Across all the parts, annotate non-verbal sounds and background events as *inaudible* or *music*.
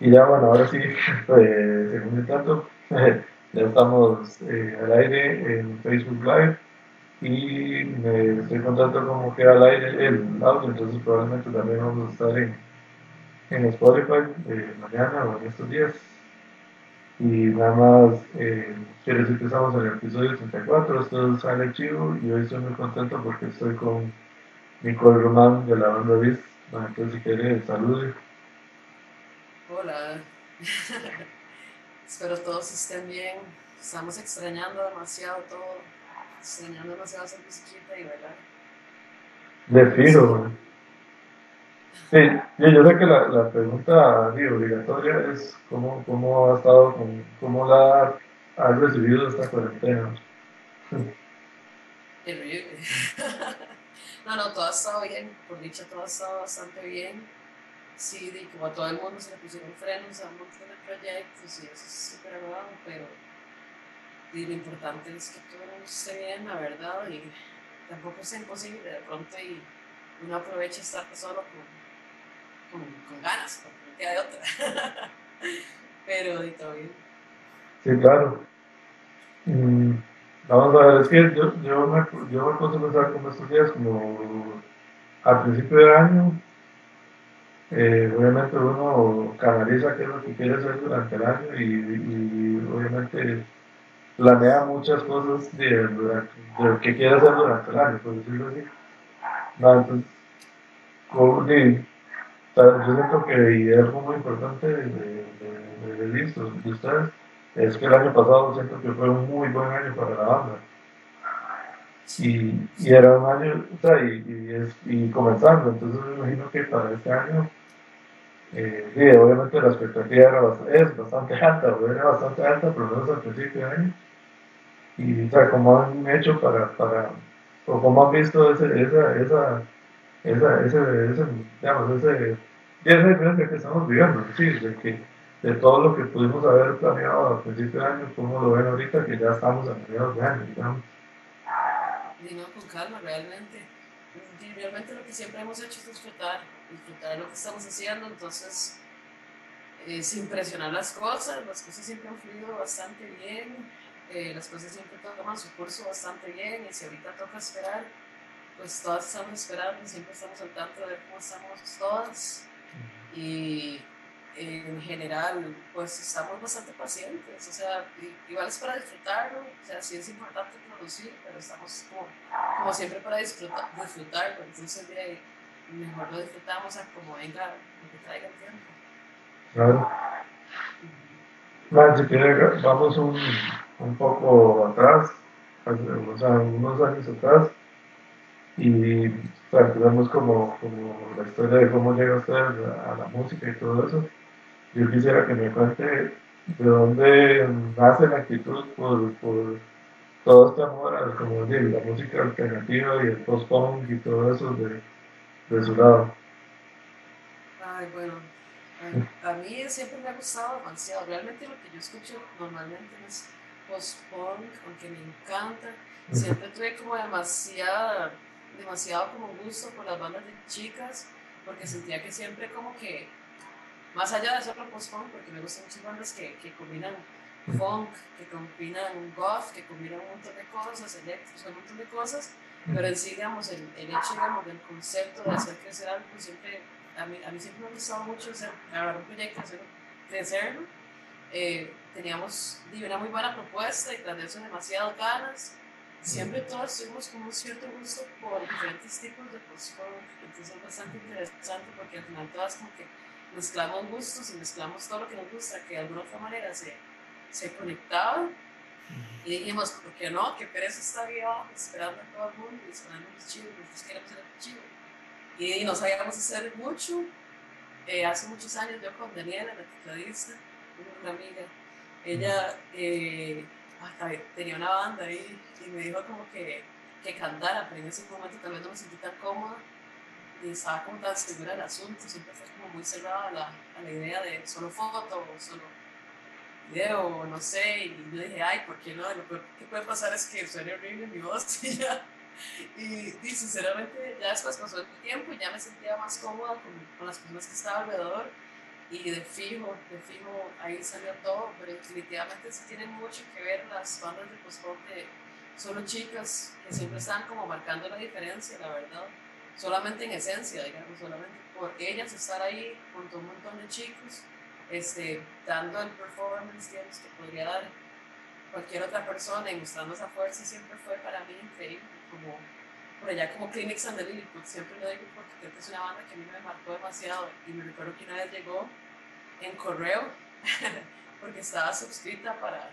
Y ya, bueno, ahora sí, *laughs* eh, según el tanto, *laughs* ya estamos eh, al aire en Facebook Live y me estoy contando cómo queda al aire el audio, entonces probablemente también vamos a estar en, en Spotify eh, mañana o en estos días. Y nada más, eh, quiero decir que estamos en el episodio 34, esto es Ale Chivo y hoy estoy muy contento porque estoy con Nicole Román de la banda Beast. entonces si quiere, salude. Hola, *laughs* espero todos estén bien. Estamos extrañando demasiado todo, extrañando demasiado esa musiquita y verdad. De fijo, Sí, yo sé que la, la pregunta obligatoria es cómo, cómo ha estado, con, cómo la ha recibido esta cuarentena. *laughs* no, no, todo ha estado bien, por dicha todo ha estado bastante bien sí, y como a todo el mundo se le pusieron frenos a un montón de proyectos y eso es súper agradable, pero lo importante es que todo esté bien, la verdad, y tampoco es imposible de pronto y uno aprovecha estar solo con, con, con ganas, porque no de otra. *laughs* pero y todo bien. Sí, claro. Mm, vamos a ver, es que yo, yo, me, yo me puse a pensar estos días, como al principio de año, eh, obviamente uno canaliza qué es lo que quiere hacer durante el año y, obviamente planea muchas cosas de, lo que quiere hacer durante el año, por decirlo así. entonces, yo siento que algo muy importante de, de, de, de ustedes es que el año pasado siento que fue un muy buen año para la banda. Y, y era un año, o sea, y, y, es, y comenzando, entonces me imagino que para este año eh, sí, obviamente la expectativa era es bastante alta, era bastante alta, por lo menos al principio de año. Y, o sea, como han hecho para, para o como han visto ese, esa, esa, esa, ese, ese, digamos, ese, esa diferencia que estamos viviendo, sí, de que de todo lo que pudimos haber planeado al principio de año, como lo ven ahorita, que ya estamos a mediados de año, digamos. Y no, con calma, realmente. Y realmente lo que siempre hemos hecho es disfrutar disfrutar lo que estamos haciendo, entonces eh, sin presionar las cosas, las cosas siempre han fluido bastante bien, eh, las cosas siempre toman su curso bastante bien y si ahorita toca esperar, pues todas estamos esperando, siempre estamos al tanto de cómo estamos todas. Y en general pues estamos bastante pacientes, o sea, igual es para disfrutarlo, o sea, sí es importante producir, pero estamos como, como siempre para disfrutar, disfrutarlo, entonces de ahí, mejor lo disfrutamos a como venga lo que traiga el tiempo. Claro. Bueno, si quiere, vamos un, un poco atrás, o sea, unos años atrás, y empezamos como, como la historia de cómo llega usted a la música y todo eso. Yo quisiera que me cuente de dónde nace la actitud por, por todo este amor a como la música alternativa y el post-punk y todo eso de, de? Ay, bueno, a, mí siempre me ha gustado demasiado. Realmente lo que yo escucho normalmente es post-punk, aunque me encanta. Siempre tuve como demasiada, demasiado como gusto por las bandas de chicas, porque sentía que siempre como que, más allá de hacerlo post-punk, porque me gustan muchas bandas que, que combinan funk, que combinan goth, que combinan un montón de cosas, electros, un montón de cosas, pero en sí, digamos, el, el hecho, digamos, del concepto de hacer crecer algo, pues siempre, a mí, a mí siempre me ha gustado mucho hacer, agarrar un proyecto, hacer crecerlo. Eh, teníamos una muy buena propuesta y tras eso demasiadas ganas. Siempre todos tuvimos como un cierto gusto por diferentes tipos de post-punk, entonces es bastante interesante porque al final todas como que mezclamos gustos y mezclamos todo lo que nos gusta, que de alguna otra manera se, se conectaba y dijimos, ¿por qué no? Que Pérez está viva esperando a todo el mundo, esperando los chivos, nosotros queremos ser el chivo. Y, no sabíamos hacer mucho. Eh, hace muchos años yo con Daniela, la tecladista, una amiga, ella eh, tenía una banda ahí y me dijo como que, que cantara, pero en ese momento vez no me sentí tan cómoda y estaba como tan segura del asunto, siempre fue como muy cerrada a la, a la idea de solo foto o solo video, no sé, y yo dije, ay, ¿por qué no? Lo que puede pasar es que suene horrible mi voz *laughs* y ya. Y, sinceramente, ya después pasó el tiempo y ya me sentía más cómoda con, con las personas que estaba alrededor. y de fijo, de fijo, ahí salió todo, pero definitivamente sí tienen mucho que ver las bandas de post-punk de solo chicas que siempre están como marcando la diferencia, la verdad, solamente en esencia, digamos, solamente por ellas estar ahí junto a un montón de chicos, este, dando el performance, digamos, que podría dar cualquier otra persona y mostrando esa fuerza siempre fue para mí increíble, como por allá como Clinics and the Lilliput, siempre lo digo porque creo que es una banda que a mí me marcó demasiado y me recuerdo que una vez llegó en correo *laughs* porque estaba suscrita para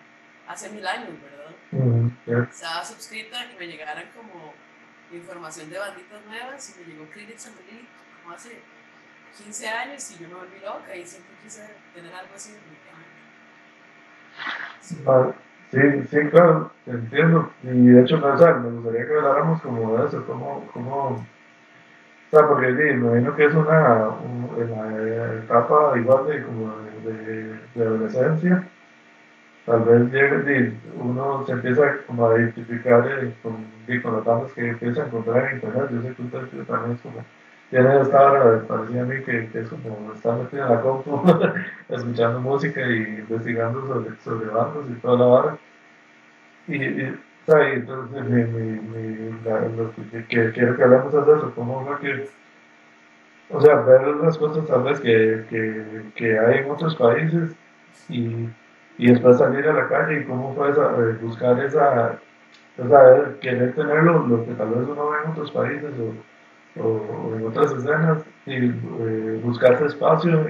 hace mil años, ¿verdad? Estaba suscrita y me llegaran como información de banditas nuevas y me llegó Clinics and the Lilliput como hace 15 años y yo me volví loca y siempre quise tener algo así Vale. Sí, sí, claro, entiendo. Y de hecho, no, me gustaría que habláramos como de eso, como, como, o sea, porque sí, me imagino que es una, una etapa igual de, como de, de, adolescencia, tal vez llegue, uno se empieza como a identificar eh, con, con las bandas que empieza a encontrar en internet, yo sé que usted también es como tiene esta hora, parecía a mí que, que, es como estar metido en la compu, *laughs* escuchando música y investigando sobre, sobre bandos y toda la hora. Y, y, entonces mi, mi, mi, lo que, quiero que hablemos es eso, como fue que, o sea, ver las cosas tal vez que, que, que hay en otros países y, y después salir a la calle y cómo fue esa, eh, buscar esa, o sea, querer tener lo, lo, que tal vez uno ve en otros países o o, en otras escenas y eh, buscarse espacio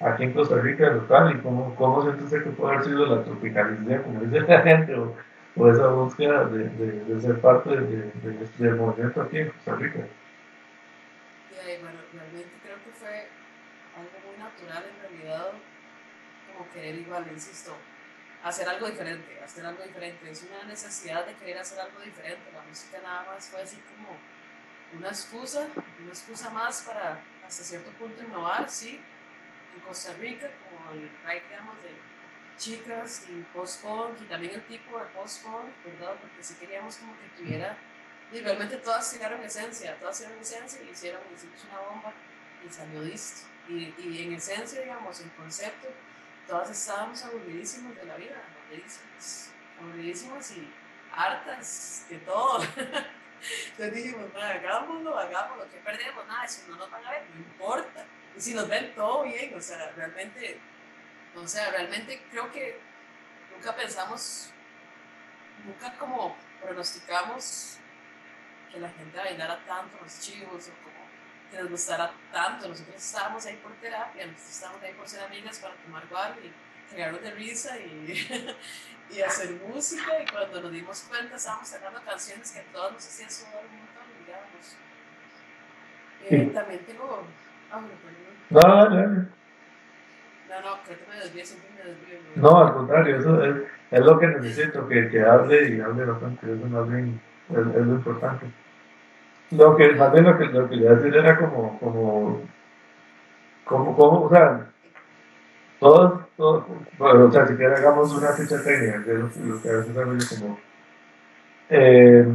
aquí en Costa Rica local y cómo, cómo sientes que puede haber sido la tropicalización, como dice la gente, o, o esa búsqueda de, de, de ser parte de, del movimiento aquí en Costa Rica. Bueno, realmente creo que fue algo muy natural en realidad, como querer igual, insisto, hacer algo diferente, hacer algo diferente. Es una necesidad de querer hacer algo diferente. La música nada más fue así como una excusa, una excusa más para hasta cierto punto innovar, sí, en Costa Rica, como el right, digamos, de chicas y post-punk y también el tipo de post-punk, ¿verdad? Porque sí queríamos como que tuviera, y realmente todas tiraron esencia, todas tiraron esencia y hicieron, hicimos una bomba y salió listo. Y, y en esencia, digamos, en concepto, todas estábamos aburridísimos de la vida, aburridísimos, aburridísimos y hartas de todo. *laughs* Entonces dijimos, hagámoslo, hagámoslo, que perdemos? Nada, si no nos van a ver, no importa. Y si nos ven, todo bien, o sea, realmente, o sea, realmente creo que nunca pensamos, nunca como pronosticamos que la gente bailara tanto los chivos o como que les gustara tanto. Nosotros estábamos ahí por terapia, nosotros estábamos ahí por ser amigas para tomar y cagarnos de risa y, *laughs* y hacer música y cuando nos dimos cuenta estábamos sacando canciones que a todos nos hacían sudar un montón, digamos. Eh, también tengo... Ah, no, no, no. No, no, creo que me desvío, siempre me desvío. No, al contrario, eso es, es lo que necesito, que, que hable y hable bastante, eso más bien es, es lo importante. Lo que, más bien lo que, lo que le decir era como, como, como, como, o sea, todos, bueno, o sea, si quieres hagamos una ficha técnica, que es lo, que a veces hago yo como, eh,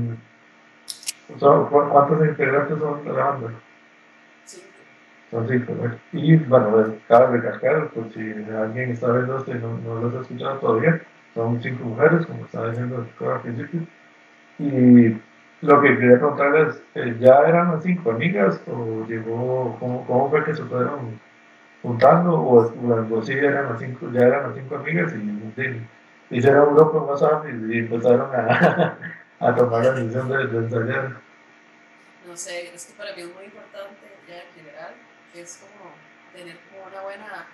¿cuántos integrantes son de la banda? Cinco. Son cinco, ¿no? Y bueno, pues, cabe recalcar, por si alguien está viendo esto y no, no los ha escuchado todavía, son cinco mujeres, como estaba diciendo al principio. Y lo que quería preguntarles, eh, ¿ya eran las cinco amigas o llegó, cómo, cómo fue que se fueron juntando o, o sí eran las cinco, ya eran las cinco amigas y, hicieron un grupo más WhatsApp y, empezaron a, *laughs* a, tomar la decisión de, de, ensayar. No sé, es que para mí es muy importante ya en general, es como tener como una buena,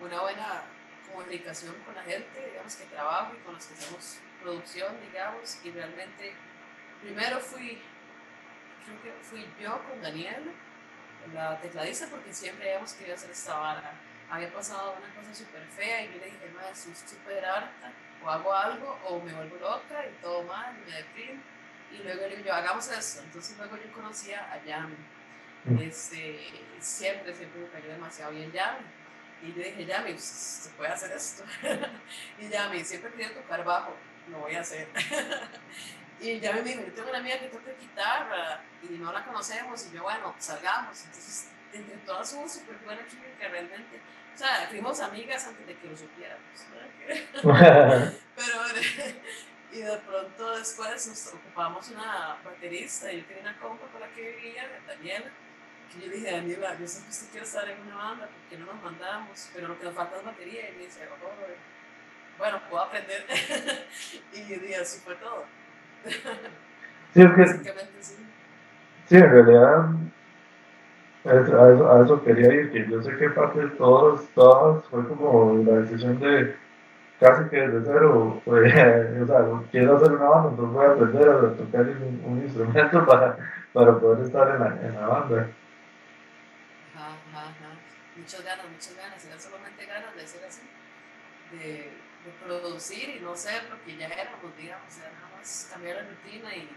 una buena comunicación con la gente, digamos, que trabajo y con los que hacemos producción, digamos, y realmente primero fui, creo que fui yo con Daniel, la tecladista porque siempre habíamos querido hacer esta vara. Había pasado una cosa súper fea y yo le dije, madre, soy súper harta, o hago algo, o me vuelvo loca y todo mal, y me deprimo. Y luego le digo yo, hagamos esto. Entonces luego yo conocía a Yami. Mm. Este, siempre, siempre me cayó demasiado bien Yami. Y le dije, Yami, se puede hacer esto. *laughs* y Yami, siempre quería tocar bajo, lo voy a hacer. *laughs* Y ya me dijo, yo tengo una amiga que toca guitarra y no la conocemos. Y yo, bueno, salgamos. Entonces entre todas hubo súper buena química realmente. O sea, fuimos amigas antes de que lo supiéramos. *laughs* Pero, y de pronto después nos ocupamos una baterista y yo tenía una compa con la que vivía, Daniela. Que yo dije, Daniela, yo sé que usted quiere estar en una banda, ¿por qué no nos mandamos? Pero lo que nos falta es batería. Y me dice, oh, bueno, puedo aprender. *laughs* y yo dije, así fue todo. Sí, es que, sí. sí, en realidad a eso, a eso, quería ir, que yo sé que parte de todos, todas fue como la decisión de casi que desde cero, pues, *laughs* o sea, quiero hacer una banda, entonces voy a aprender a tocar un, un instrumento *laughs* para, para poder estar en la, en la banda. Ajá, ajá, ajá. Muchas ganas, muchas ganas, eran solamente ganas de ser así, de, de producir y no ser lo que ya éramos, digamos, era nada más cambiar la rutina y,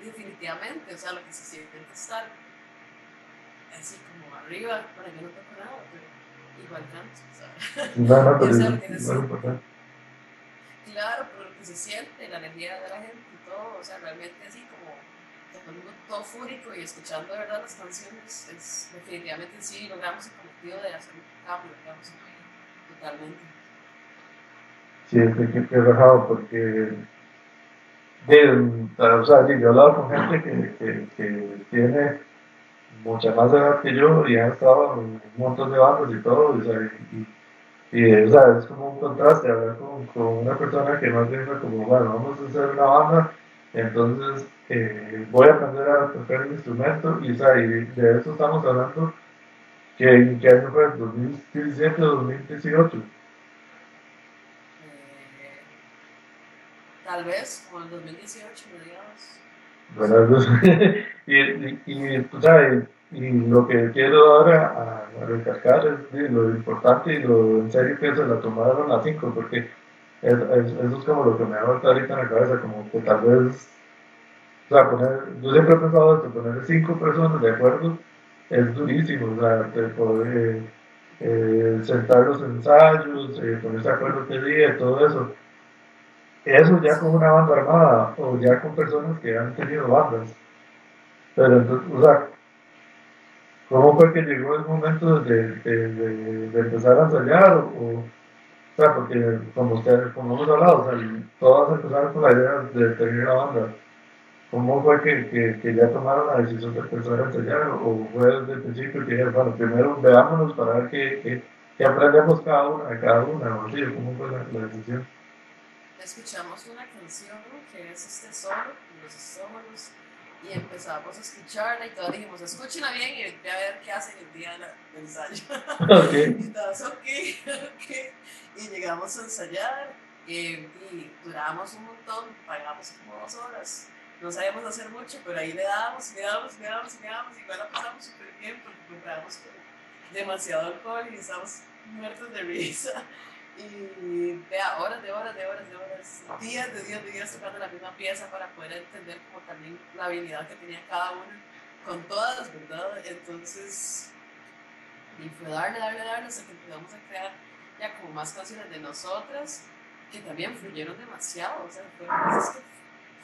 y definitivamente, o sea, lo que se siente es estar así como arriba, bueno, yo no toco nada, pero igual canto, ¿sabes? *laughs* No, no, pero es, es importante. Claro, pero lo que se siente, la energía de la gente y todo, o sea, realmente así como todo el mundo todo fúrico y escuchando de verdad las canciones, es, definitivamente sí logramos el cometido de hacer un cambio, digamos, totalmente. Es que he rajado porque de, o yo he hablado con gente que, que, que tiene mucha más edad que yo y han estado en un montón de bandas y todo, y, y, o sea, es como un contraste hablar con, con, una persona que más bien como, bueno, vamos a hacer una banda, entonces eh, voy a aprender a tocar el instrumento, y, o sea, y de eso estamos hablando, que ¿en qué año fue? ¿2017 o 2018? Tal vez, como en 2018, mediados. Bueno, *laughs* y, y, y, o sea, y lo que quiero ahora a, recalcar es lo importante y lo en serio que se la tomaron a cinco, porque es, eso es como lo que me ha vuelto ahorita en la cabeza, como que tal vez, o sea, poner, yo siempre he pensado esto, poner cinco personas de acuerdo es durísimo, o sea, poder eh, sentar los ensayos, eh, ponerse de acuerdo qué día, todo eso. Eso ya con una banda armada o ya con personas que han tenido bandas. Pero entonces, o sea, ¿Cómo fue que llegó el momento de, de, de, empezar a ensayar? O, o, sea, porque como, usted, como hemos hablado, o sea, todas empezaron con la idea de tener la banda. ¿Cómo fue que, que, que, ya tomaron la decisión de empezar a ensayar? ¿O fue desde el principio que dijeron, bueno, primero veámonos para ver qué, qué, aprendemos cada una cada una? ¿O así? ¿Cómo fue la, la, decisión? Escuchamos una canción que es este solo, los estómagos y empezamos a escucharla y todos dijimos, escúchenla bien y voy a ver qué hacen el día del ensayo. *laughs* Okay. y todos, okay, ok, Y llegamos a ensayar y, y duramos un montón, pagamos como dos horas. No sabíamos hacer mucho, pero ahí le dábamos, le dábamos, le dábamos, le dábamos, igual la pasamos súper bien porque compramos demasiado alcohol y estábamos muertos de risa y vea horas de horas de horas de horas, días de días de días tocando la misma pieza para poder entender como también la habilidad que tenía cada uno con todas, ¿verdad? Entonces, y fue darle, darle, darle hasta que empezamos a crear ya como más canciones de nosotras que también fluyeron demasiado, o sea, fueron cosas que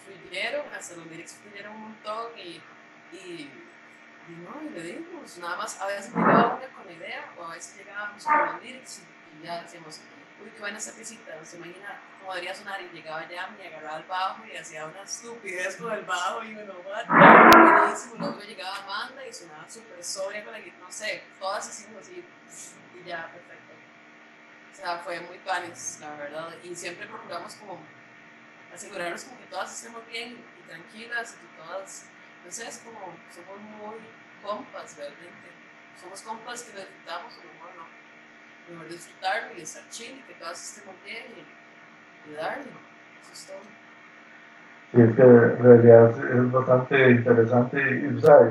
fluyeron, hasta los lyrics fluyeron un montón y, y, y no, y le dimos, nada más a veces llegaba una con la idea o a veces llegábamos con los lyrics y ya decíamos, uy, qué buena esa piecita, se imagina cómo debería sonar. Y llegaba ya y agarraba el bajo y hacía una estupidez con el bajo. Y uno, buenísimo, luego llegaba Amanda y sonaba súper sobria con la guitarra, no sé, todas hicimos así. Y ya, perfecto. O sea, fue muy panes, la verdad, y siempre procuramos como asegurarnos como que todas estemos bien y tranquilas y que todas, no sé, es como, somos muy compas realmente, somos compas que necesitamos, o mejor no mejor disfrutarlo y estar chill y que todas estemos bien y, y darle. Eso es todo. Sí, es que en realidad es bastante interesante y, sea,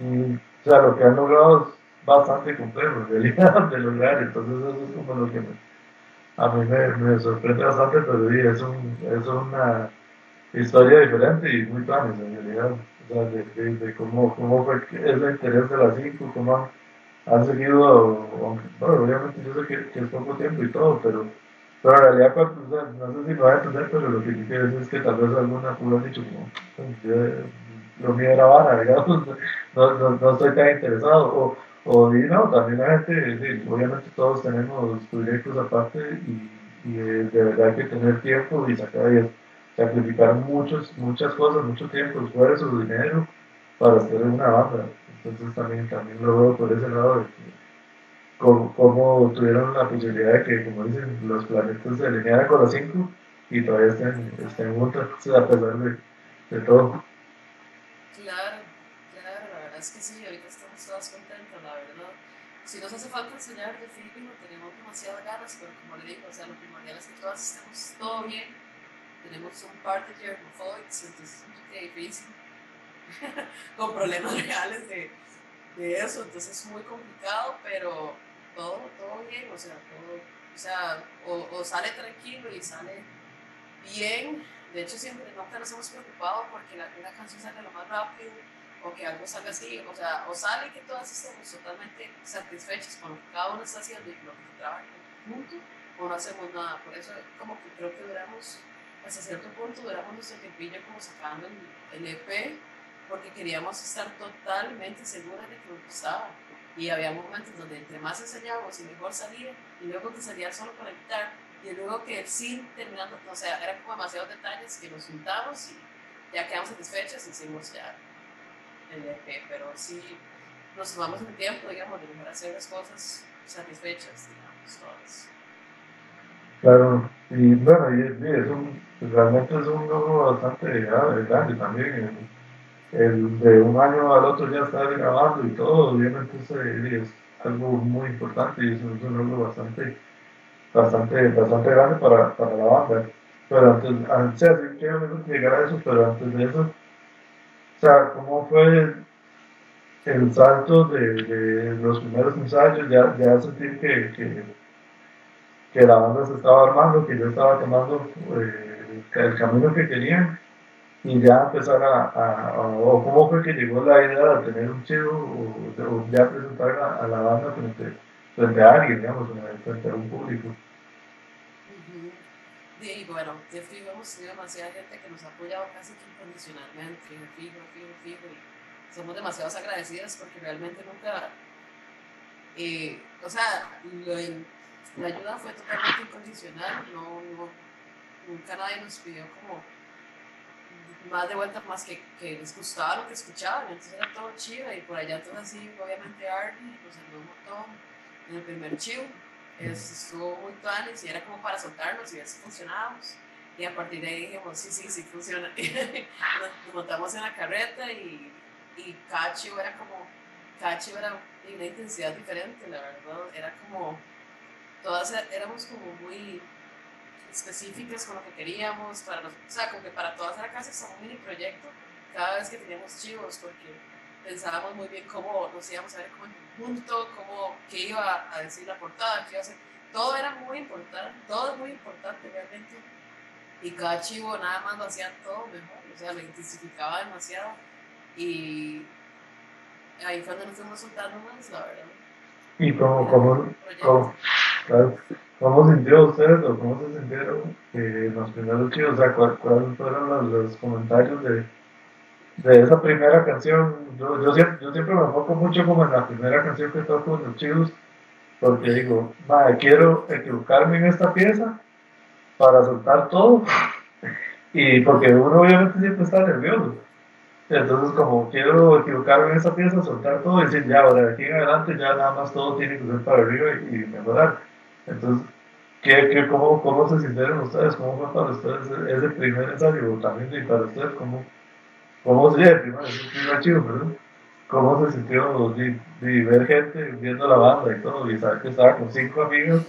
y, o sea, lo que han logrado es bastante complejo en realidad *laughs* de lograr, entonces eso es como lo que a mí me, me, sorprende bastante, pero sí, es, un, es una historia diferente y muy planes en realidad, o sea, de, de, de cómo, cómo fue, es el interés de las cinco, cómo han han seguido, bueno, obviamente yo sé que, es poco tiempo y todo, pero, pero en realidad, pues, no sé si me va a entender, pero lo que quiero decir es que tal vez alguna pudo haber dicho como, lo mío era vara, *laughs* digamos, no, no, no, estoy tan interesado. O, o y no, también la gente, obviamente todos tenemos proyectos aparte y, y de verdad hay que tener tiempo y sacar y sacrificar muchos, muchas cosas, mucho tiempo, esfuerzo, dinero para hacer una banda. Entonces también, también lo veo por ese lado de que cómo, tuvieron la posibilidad de que, como dicen, los planetas se alinearan con los cinco y todavía estén, estén juntos a pesar de, de todo. Claro, claro, la verdad es que sí, ahorita estamos todas contentas, la verdad. Si nos hace falta enseñar de no tenemos demasiadas ganas, pero como le digo, o sea, lo primordial es que todas estemos todo bien. Tenemos un par de germophobics, entonces es difícil, *laughs* con problemas reales de, de eso, entonces es muy complicado, pero todo, todo bien, o sea, todo, o sea, o, sale tranquilo y sale bien. De hecho, siempre nunca nos hemos preocupado porque la, una canción salga lo más rápido o que algo salga así, o sea, o sale que todas estemos totalmente satisfechas con lo que cada uno está haciendo y con lo que trabaja junto, o no hacemos nada. Por eso, como que creo que duramos, hasta cierto punto, duramos nuestro tiempillo como sacando el, el EP, porque queríamos estar totalmente seguras de que nos gustaba. Y había momentos donde entre más enseñábamos y mejor salía, y luego que salía solo para guitarra, y luego que sin terminando, o sea, eran como demasiados detalles que nos juntamos y ya quedamos satisfechos y hicimos ya el EP, pero sí nos tomamos un tiempo, digamos, de mejor hacer las cosas satisfechas, digamos, todas. Claro, y bueno, y, es un, realmente es un logro bastante grande también el de un año al otro ya estar grabando y todo, obviamente eso es algo muy importante y eso es un logro bastante, bastante, bastante grande para, para la banda. Pero antes, antes sí quiero llegar a eso, pero antes de eso, o sea, ¿cómo fue el, salto de, de, los primeros ensayos? Ya, ya sentir que, que, que, la banda se estaba armando, que yo estaba tomando eh, el camino que querían y ya empezar a, o cómo fue que llegó la idea de tener un chivo o, ya presentar a, la banda frente, frente, a alguien, digamos, frente a un público. Y bueno, de fijo hemos tenido demasiada gente que nos ha apoyado casi que incondicionalmente, fijo, fijo, fijo, y somos demasiado agradecidas porque realmente nunca, eh, o sea, la ayuda fue totalmente incondicional, no, no, nunca nadie nos pidió como más de vuelta más que, que, les gustaba lo que escuchaban, entonces era todo chido y por allá entonces así, obviamente Arnie nos ayudó un montón en el primer chivo, estuvo muy tuanes y era como para soltarnos y ver si funcionábamos. Y a partir de ahí dijimos, sí, sí, sí funciona, *laughs* nos, montamos en la carreta y, y cada era como, cada era una intensidad diferente, la verdad, era como, todas éramos como muy específicas con lo que queríamos, para o sea, como que para todas era casi un mini proyecto cada vez que teníamos chivos, porque pensábamos muy bien cómo nos íbamos a ver como en conjunto, cómo, qué iba a decir la portada, qué iba a hacer. Todo era muy importante, todo es muy importante realmente. Y cada chivo nada más lo hacía todo mejor, o sea, lo intensificaba demasiado. Y ahí fue donde nos fuimos soltando más, la verdad. Y como, como, como, ¿Cómo sintió usted o cómo se sintieron en los primeros chivos? O sea, ¿cuáles fueron los, comentarios de, de, esa primera canción? Yo, yo, siempre, yo siempre me enfoco mucho como en la primera canción que toco en los chivos, porque digo, madre, quiero equivocarme en esta pieza para soltar todo, *laughs* y porque uno obviamente siempre está nervioso. Entonces, como quiero equivocarme en esta pieza, soltar todo y decir, ya, ahora de aquí en adelante ya nada más todo tiene que ser para arriba y mejorar. Entonces, ¿qué, qué, cómo, ¿cómo se sintieron ustedes? ¿Cómo fue para ustedes ese primer ensayo? También y para ustedes, ¿cómo, cómo sí, el primer, el primer chido, perdón? ¿Cómo se sintió de, de, ver gente viendo la banda y todo? Y saber que estaba con cinco amigos,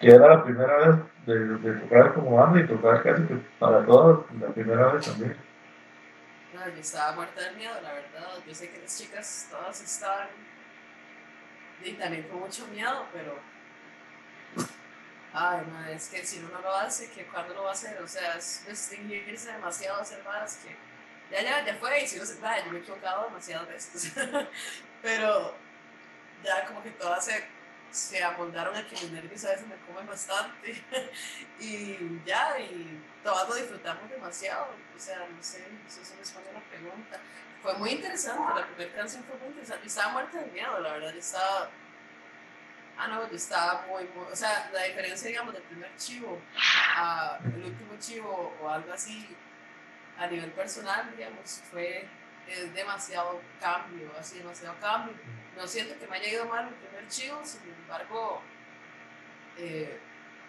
que era la primera vez de, de tocar como banda y tocar casi que para todos, la primera vez también. No, yo estaba muerta de miedo, la verdad. Yo sé que las chicas todas estaban y también con mucho miedo, pero Ay, no, es que si uno no lo hace, que cuando lo va a hacer, o sea, es distinguirse demasiado, hacer más que ya, ya, ya fue, y si uno se va, yo me he equivocado demasiadas veces, *laughs* pero ya como que todo hace, se amoldaron a que mis nervios a veces me comen bastante. *laughs* Y ya, y todos lo disfrutamos demasiado, o sea, no sé, eso se responde la pregunta. Fue muy interesante, la primera canción fue muy interesante, yo estaba muerta de miedo, la verdad, yo estaba, ah no, yo estaba muy, muy o sea, la diferencia, digamos, del primer chivo al último chivo o algo así, a nivel personal, digamos, fue demasiado cambio, así demasiado cambio. No siento que me haya ido mal el primer chivo, sin embargo, eh,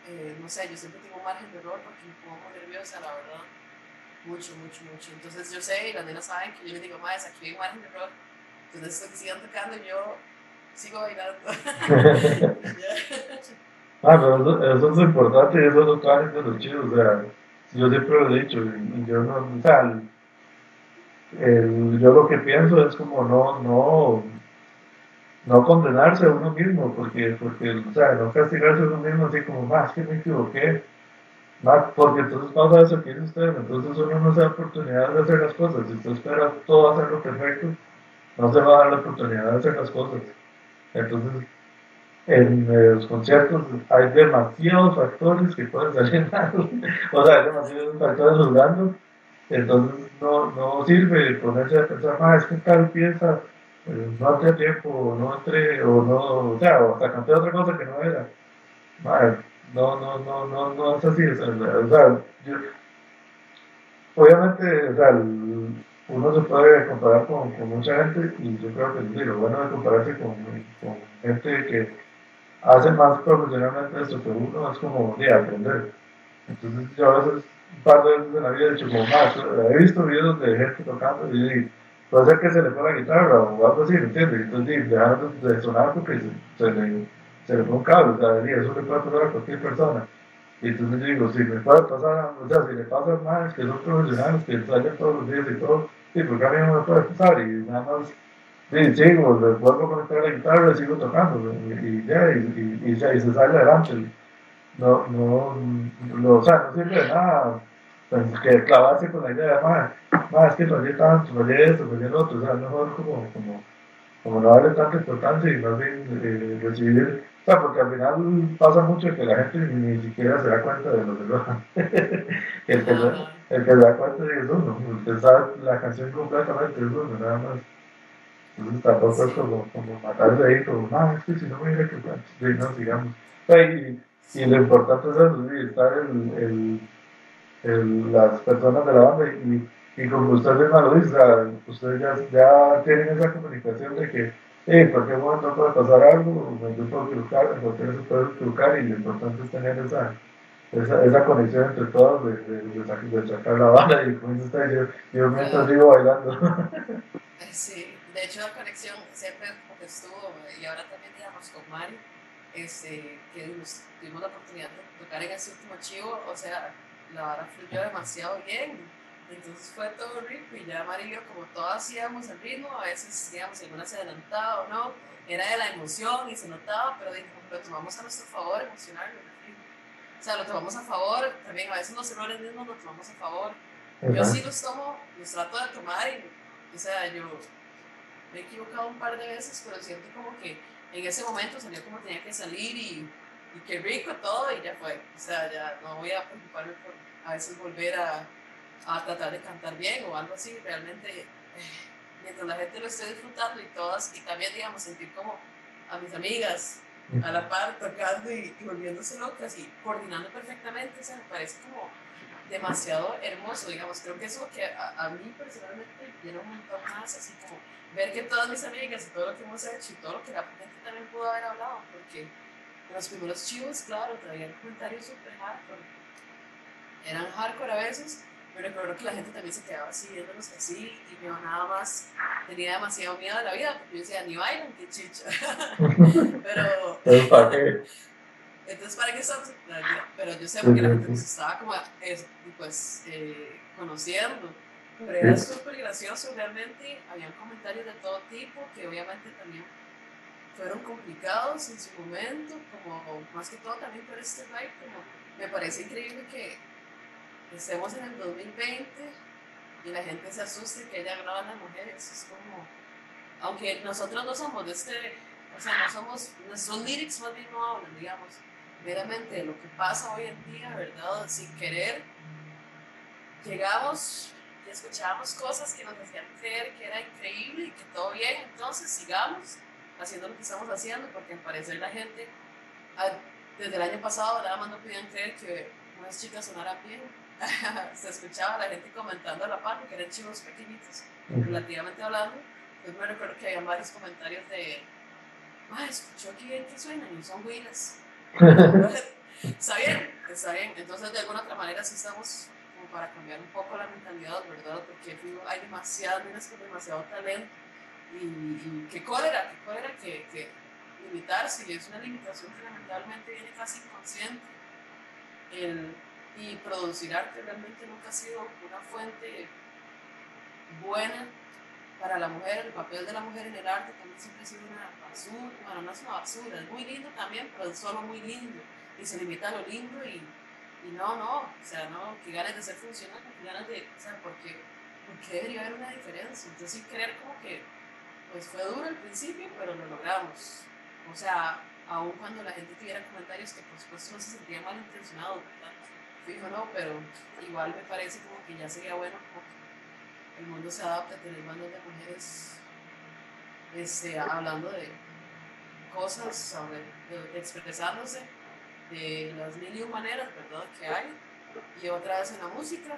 eh, no sé, yo siempre tengo margen de error porque me pongo muy nerviosa, la verdad. Mucho, mucho, mucho. Entonces yo sé y las nenas saben que yo les digo, más aquí hay margen de error. Entonces que sigan tocando yo sigo bailando. *laughs* ah, pero eso, eso, es importante y eso es lo que hacen los chicos. O sea, yo siempre lo he dicho, yo no, o el, yo lo que pienso es como no, no, no condenarse a uno mismo, porque, porque o sea, no castigarse a uno mismo así como, más que me equivoqué, porque entonces pasa eso que dice usted, entonces uno no se da oportunidad de hacer las cosas, si usted espera todo hacerlo perfecto, no se va a dar la oportunidad de hacer las cosas. Entonces, en los conciertos hay demasiados factores que pueden salir *laughs* o sea, hay demasiados factores jugando entonces no, no sirve ponerse a pensar, ah, es que tal pieza eh, no hace tiempo, no entré, o no, o sea, o hasta canté otra cosa que no era. no, no, no, no, no es así. O sea, yo, obviamente, o sea, uno se puede comparar con, con, mucha gente y yo creo que sí, lo bueno de compararse con, con, gente que hace más profesionalmente esto que uno es como de aprender. Entonces yo a veces un par de veces en la vida he dicho como más, he visto videos de gente tocando y puede ser que se le fue la guitarra o algo así, ¿me entiendes? Entonces dejaron de sonar porque se, se, le, se le fue un cable, o sea, eso le puede pasar a cualquier persona. Y entonces yo digo, si me puede pasar, o sea, si le pasa más que son profesionales, que salen todos los días y todo, sí, porque a mí no me puede pasar y nada más, sí, sigo, le vuelvo a conectar la guitarra y sigo tocando y, ya, y, y, y, se sale adelante no, no, no, o sea, no sirve de nada pues, que clavarse con la idea de, más, es que fallé tanto, fallé esto, fallé lo otro, o sea, mejor como, como, como no darle tanta importancia y más bien eh, recibir, sea, porque al final pasa mucho que la gente ni, siquiera se da cuenta de los *laughs* errores. el, que, el que se da cuenta de eso, no, usted sabe la canción completamente, es uno, nada más. Entonces tampoco es como, como matarse ahí, como, ah, es que si no me hubiera que no, sigamos. y, y lo importante es eso, estar el, el, el, las personas de la banda y, y como usted misma lo dice, ustedes ya, ya tienen esa comunicación de que en cualquier momento puede pasar algo, me puedo equivocar, en cualquier momento puedo equivocar y lo importante es tener esa, esa, esa conexión entre todos de, de, de, sacar la banda y como usted, yo, yo mientras sigo bailando. *laughs* Sí, de hecho la conexión siempre estuvo y ahora también digamos con Mario este, que tuvimos la oportunidad de tocar en ese último archivo, o sea, la vara fluyó demasiado bien. Entonces fue todo rico y ya Mario, como todos hacíamos el ritmo, a veces, digamos, alguna se adelantaba o no, era de la emoción y se notaba, pero lo tomamos a nuestro favor emocional. O sea, lo tomamos a favor, también a veces los errores mismos los tomamos a favor. Yo sí los tomo, los trato de tomar y, o sea, yo me he equivocado un par de veces, pero siento como que en ese momento salió como tenía que salir y, y qué rico todo y ya fue. O sea, ya no voy a preocuparme por a veces volver a, a tratar de cantar bien o algo así. Realmente, eh, mientras la gente lo esté disfrutando y todas, y también, digamos, sentir como a mis amigas a la par tocando y, volviéndose locas y coordinando perfectamente, o sea, me parece como demasiado hermoso, digamos, creo que eso que a, a mí personalmente llena un montón más, así como ver que todas mis amigas y todo lo que hemos hecho y todo lo que la gente también pudo haber hablado, porque los primeros chivos, claro, traían comentarios súper hardcore. Eran hardcore a veces, pero recuerdo que la gente también se quedaba así, viéndonos así, y yo nada más tenía demasiado miedo de la vida, porque yo decía, ni bailan, qué chicha. *laughs* pero. ¿Para qué? Entonces, ¿para qué estamos? Pero yo sé porque la gente nos estaba como, pues, eh, conociendo pero era súper gracioso, realmente. Habían comentarios de todo tipo que obviamente también fueron complicados en su momento, como más que todo también por este live, como me parece increíble que estemos en el 2020 y la gente se asuste que haya grabado a las mujeres. Es como, aunque nosotros no somos de este o sea, no somos, nuestros lyrics más bien no hablan, digamos, meramente lo que pasa hoy en día, ¿verdad? Sin querer, llegamos y escuchábamos cosas que nos hacían creer que era increíble y que todo bien, entonces sigamos haciendo lo que estamos haciendo, porque al parecer la gente, desde el año pasado, nada más no podían creer que unas chicas sonaran bien. *laughs* Se escuchaba la gente comentando a la par, que eran chicos pequeñitos, relativamente hablando. Pues me recuerdo que había varios comentarios de, ah, escuchó aquí que suenan y son huilas. *laughs* está bien, está bien. Entonces, de alguna otra manera, sí estamos como para cambiar un poco la mentalidad, ¿verdad? Porque hay demasiadas minas con demasiado talento y, y qué cólera, qué cólera que, que limitarse, y es una limitación que lamentablemente viene casi inconsciente. El, y producir arte realmente nunca ha sido una fuente buena para la mujer, el papel de la mujer en el arte también siempre ha sido una basura, bueno, no es una basura, es muy lindo también, pero es solo muy lindo, y se limita a lo lindo y, y no, no, o sea, no, que ganas de ser funcional, que ganas de, o sea, porque, porque debería haber una diferencia, entonces sí creer como que, pues fue duro al principio, pero lo logramos, o sea, aun cuando la gente tuviera comentarios que por supuesto no se sentían malintencionados, ¿verdad? Fijo, no, pero igual me parece como que ya sería bueno como el mundo se adapta a tener bandas de mujeres este, hablando de cosas, sobre, expresándose de las mil y un maneras, ¿verdad? Que hay, y otra vez en la música,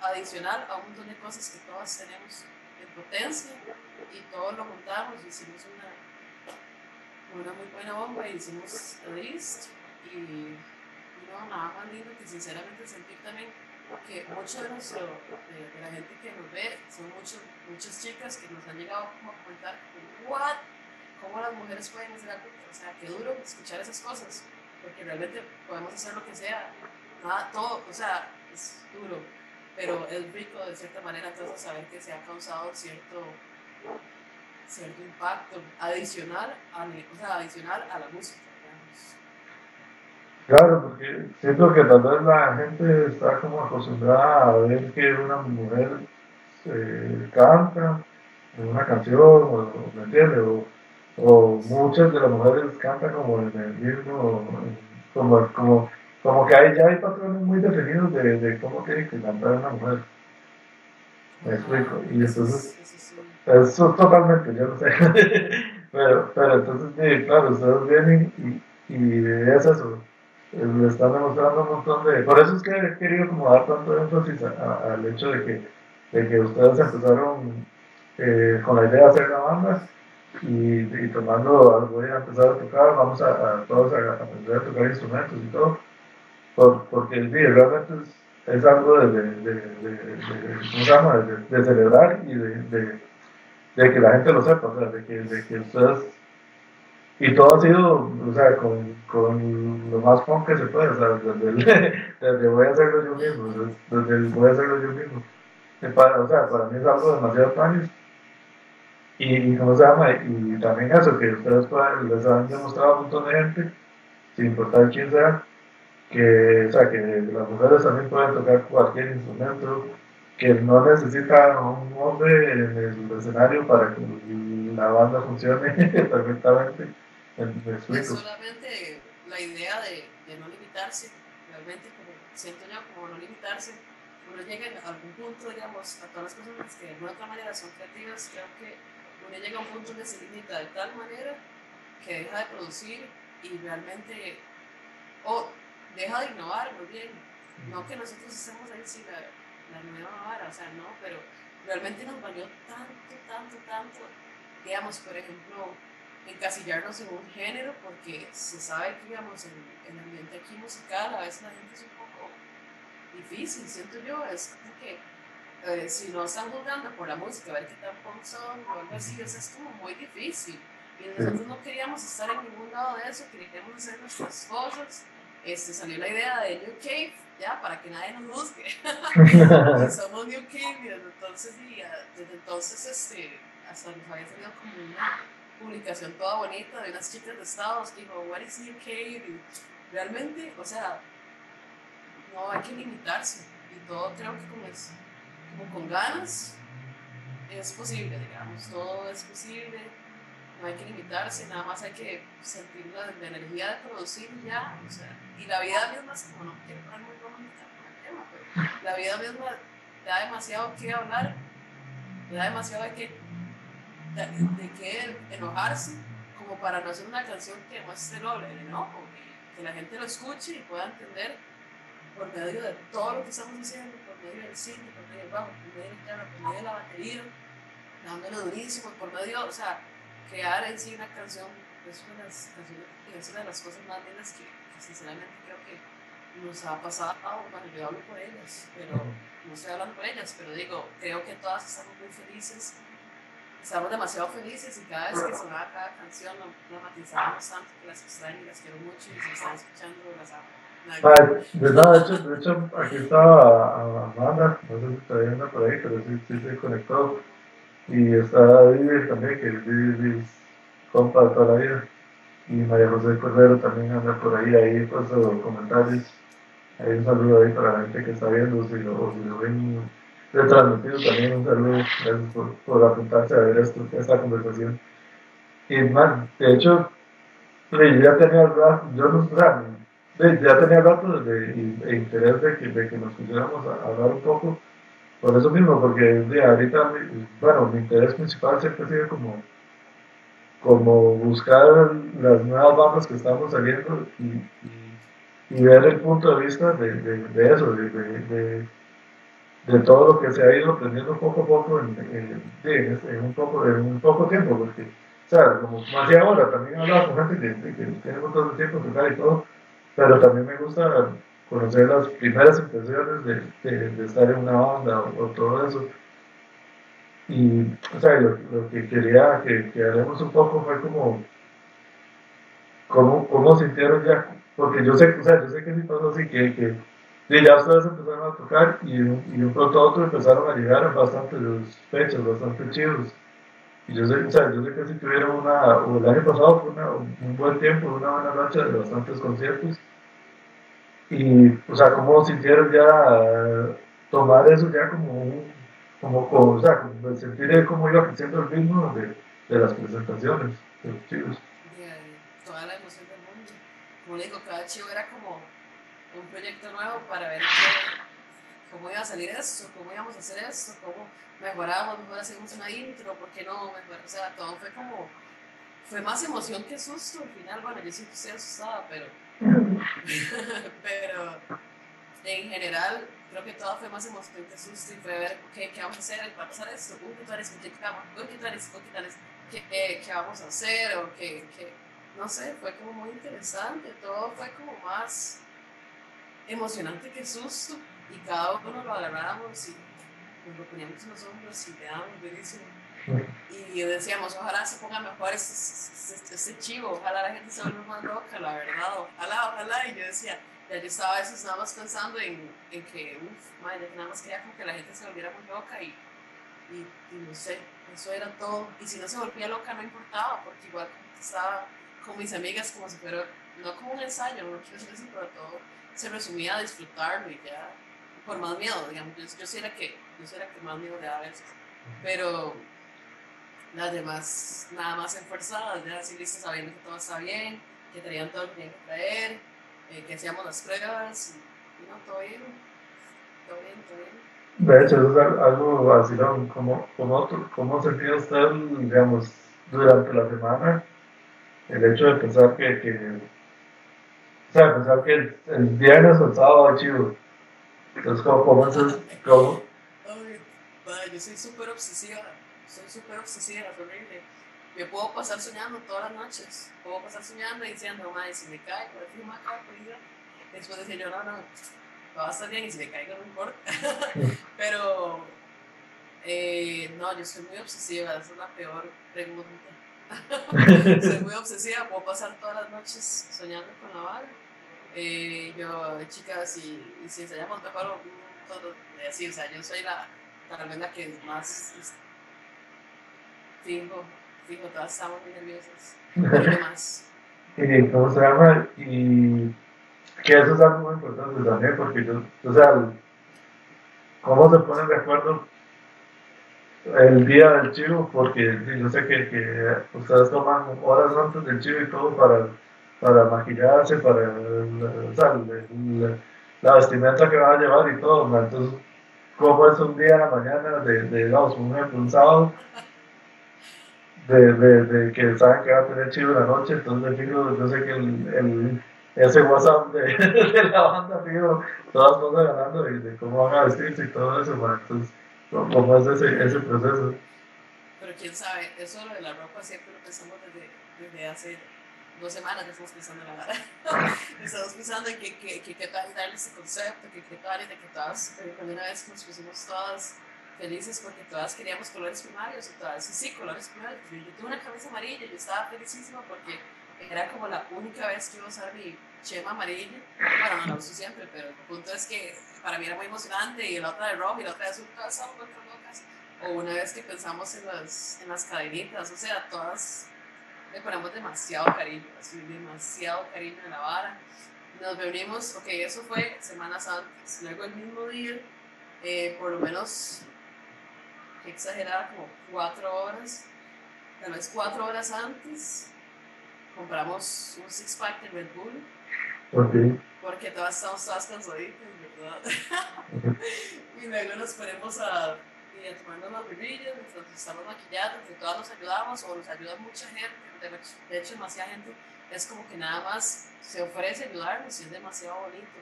adicional a un montón de cosas que todas tenemos en potencia, y todos lo montamos, hicimos una, una muy buena bomba, y hicimos List, y, no, nada más lindo que sinceramente sentir también que mucho de, nuestro, de, la gente que nos ve son muchos, muchas chicas que nos han llegado como a comentar, ¿what? ¿Cómo las mujeres pueden hacer algo? O sea, qué duro escuchar esas cosas, porque realmente podemos hacer lo que sea, nada, todo, o sea, es duro, pero es rico de cierta manera entonces saber que se ha causado cierto, cierto impacto adicional a, o sea, adicional a la música. Claro, porque siento que tal vez la gente está como acostumbrada a ver que una mujer eh, canta en una canción, o, ¿me entiendes? O, o, muchas de las mujeres cantan como en el mismo, como, como, como que hay, ya hay patrones muy definidos de, de cómo tiene que cantar una mujer. Me explico. Y entonces, eso totalmente, yo no sé. *laughs* pero, pero entonces, claro, ustedes vienen y, y es eso le están demostrando un montón de... Por eso es que he querido como dar tanto énfasis al hecho de que, de que ustedes empezaron eh, con la idea de hacer la banda y, y tomando, voy a empezar a tocar, vamos a, todos a, aprender a tocar instrumentos y todo, por, porque realmente es, es algo de, de, de, de, celebrar y de, que la gente lo sepa, o sea, de que, de que ustedes y todo ha sido, o sea, con, con lo más punk que se puede, o sea, desde, *laughs* desde voy a hacerlo yo mismo, desde, el voy a hacerlo yo mismo. o sea, para mí es algo demasiado fácil. Y, y, ¿cómo se llama? Y también eso, que ustedes les han demostrado a un montón de gente, sin importar quién sea, que, o sea, que las mujeres también pueden tocar cualquier instrumento, que no necesita un hombre en el escenario para que la banda funcione *laughs* perfectamente es solamente la idea de, de, no limitarse, realmente como siento yo como no limitarse, uno llega a algún punto, digamos, a todas las personas que de alguna otra manera son creativas, creo que uno llega a un punto donde se limita de tal manera que deja de producir y realmente, o deja de innovar, muy bien, no que nosotros estemos ahí sin la, la nueva vara, o sea, no, pero realmente nos valió tanto, tanto, tanto, digamos, por ejemplo, encasillarnos en un género porque se sabe que, digamos, en, el ambiente aquí musical a veces la gente es un poco difícil, siento yo, es como que eh, si no están jugando por la música, a ver qué tan punk son o algo así, eso es como muy difícil. Y nosotros no queríamos estar en ningún lado de eso, queríamos hacer nuestras cosas. Este, salió la idea de New Cave, ya, para que nadie nos juzgue. *laughs* somos New Cave y desde entonces, y, desde entonces este, hasta nos había salido como una publicación toda bonita de unas chicas de Estados, dijo, what is UK? Y realmente, o sea, no hay que limitarse. Y todo creo que como, es, como con ganas es posible, digamos, todo es posible. no hay que limitarse, nada más hay que sentir la, energía de producir ya, o sea, y la vida misma, como no quiero hablar muy romántica con el tema, pero la vida misma da demasiado que hablar, da demasiado de que, de, que enojarse, como para no hacer una canción que muestre el enojo, que la gente lo escuche y pueda entender por medio de todo lo que estamos haciendo, por medio del cine, por medio del bajo, por medio del piano, por medio de la batería, dándole durísimo, por medio, o sea, crear en sí una canción es una de las, es una de las cosas más lindas que, sinceramente creo que nos ha pasado, bueno, yo hablo por ellas, pero no estoy hablando por ellas, pero digo, creo que todas estamos muy felices, estamos demasiado felices y cada vez que sonaba cada canción la matizamos tanto que las extraño y las quiero mucho y si están escuchando las amo. ¿Verdad? De hecho, de hecho, aquí estaba Amanda, no sé si todavía anda por ahí, pero sí, sí se conectó. Y está David también, que es compa de toda la vida. Y María José Cordero también anda por ahí, ahí puesto comentarios. Hay un saludo ahí para la gente que está viendo, si lo, si lo ven retransmitido también, un saludo, gracias por, por apuntarse a ver esto, esta conversación. Y man, de hecho, yo ya tenía rato, yo no, ya tenía rato de, de, interés de que, de que nos pusiéramos a hablar un poco por eso mismo, porque de ahorita, bueno, mi interés principal siempre sigue como, como buscar las nuevas bandas que estamos saliendo y, y, ver el punto de vista de, de, eso, de, de, todo lo que se ha ido aprendiendo poco a poco en, en, en un, poco, en un poco tiempo, porque, o sea, como hacía ahora, también he hablado con gente que, que, tiene un montón de tiempo tocar y todo, pero también me gusta conocer las primeras impresiones de, de, estar en una banda o, todo eso. Y, o sea, lo, lo que quería que, que, haremos un poco fue como, cómo, cómo sintieron ya, porque yo sé, o sea, yo sé que sí pasó así, que ya ustedes empezaron a tocar y, y un pronto a otro empezaron a llegar bastantes fechas, bastante chidos. Y yo sé, o sea, yo sé que si tuvieron una, o el año pasado fue una, un buen tiempo, una buena racha de bastantes conciertos y, o sea, cómo sintieron ya tomar eso ya como un, como, como, o sea, como sentir cómo iba creciendo el ritmo de, de las presentaciones de los chicos. toda la emoción del mundo. Como digo, cada chivo era como un proyecto nuevo para ver cómo iba a salir esto, cómo íbamos a hacer esto, cómo mejorábamos, mejor hacíamos una intro, por qué no, mejor, o sea, todo fue como, fue más emoción que susto al final, bueno, yo siempre estoy asustada, pero *laughs* Pero en general, creo que todo fue más emocionante susto y fue ver, ¿qué vamos a hacer? ¿Va pasar esto? ¿qué tal es? ¿Qué tal es? ¿Qué tal es? ¿Qué, qué vamos a hacer? O qué, qué, no sé, fue como muy interesante. Todo fue como más emocionante que susto y cada uno lo agarrábamos y nos lo poníamos en los hombros y le dábamos durísimo. Y decíamos, ojalá se ponga mejor este, este, este, chivo, ojalá la gente se vuelva más loca, la verdad, ojalá, ojalá. Y yo decía, ya yo estaba a veces nada más pensando en, en que, uff, madre, nada más quería como que la gente se volviera muy loca y, y, no sé, eso era todo. Y si no se volvía loca no importaba, porque igual estaba con mis amigas como si fuera, no como un ensayo, no quiero decir pero todo se resumía a disfrutarlo y ya, por más miedo, digamos, yo, yo sí era que, yo sí era que más miedo le da a veces. Pero las demás nada más esforzadas, ya así listas sabiendo que todo está bien, que tenían todo lo que tenían que traer, eh, que hacíamos las pruebas, y, no, todo bien, todo bien, todo bien. De hecho, eso es algo así, ¿no? ¿Cómo, cómo, cómo sentía usted, digamos, durante la semana el hecho de pensar que, que o sea, pensar que el, el viernes o el sábado chido? Entonces, ¿cómo, cómo, cómo? Ay, yo soy súper obsesiva soy súper obsesiva, es horrible. Yo puedo pasar soñando todas las noches, puedo pasar soñando y diciendo, madre, si me cae, por fin me acaba de Después decía yo, no, no, va a estar bien y si me caigo no importa. *laughs* Pero, eh, no, yo soy muy obsesiva, esa es la peor pregunta. Soy muy *laughs* obsesiva, puedo pasar todas las noches soñando con la vara. Eh, yo, chicas, y, y si ensayamos mejor, todo, así, o sea, yo soy la, tal vez la que más Fijo, fijo, todas estamos muy nerviosas. más? ¿Y *laughs* cómo se llama? Y que eso es algo muy importante también, porque yo, o sea, cómo se ponen de acuerdo el día del chivo, porque yo sé que, que ustedes toman horas antes del chivo y todo para, para maquillarse, para o la vestimenta que van a llevar y todo. Entonces, ¿cómo es un día a la mañana de, de digamos, un ejemplo, un sábado? De, de, de, que saben que va a tener chivo la noche, entonces fijo, yo sé que el, ese WhatsApp *laughs* de, la banda, fijo, todas cosas ganando y de cómo van a vestirse y todo eso, entonces ¿Cómo es ese, ese proceso? Pero quién sabe, eso de la ropa siempre lo pensamos desde, desde hace dos semanas que estamos pensando en la vara. *laughs* estamos pensando en que, que, que, qué tal darle ese concepto, que qué tal y de que todas, cuando una vez nos pusimos todas felices porque todas queríamos colores primarios y todas, sí, colores primarios. Yo, yo tuve una camisa amarilla, yo estaba felicísima porque era como la única vez que iba a usar mi chema amarilla. Bueno, no lo uso siempre, pero el punto es que para mí era muy emocionante y la otra de rojo y la otra de todas estaban locas. O una vez que pensamos en las, en las cadenitas, o sea, todas le ponemos demasiado cariño, así, demasiado cariño en la vara. Nos reunimos, ok, eso fue semanas antes. Luego el mismo día, eh, por lo menos, exagerada, como cuatro horas, tal vez cuatro horas antes, compramos un six pack de Red Bull. Okay. Porque todas estamos todas cansaditas, ¿verdad? *laughs* y luego nos ponemos a, y a tomarnos las bebidas mientras estamos maquillando, que todas nos ayudamos o nos ayuda mucha gente. De hecho, demasiada gente es como que nada más se ofrece ayudarnos y es demasiado bonito.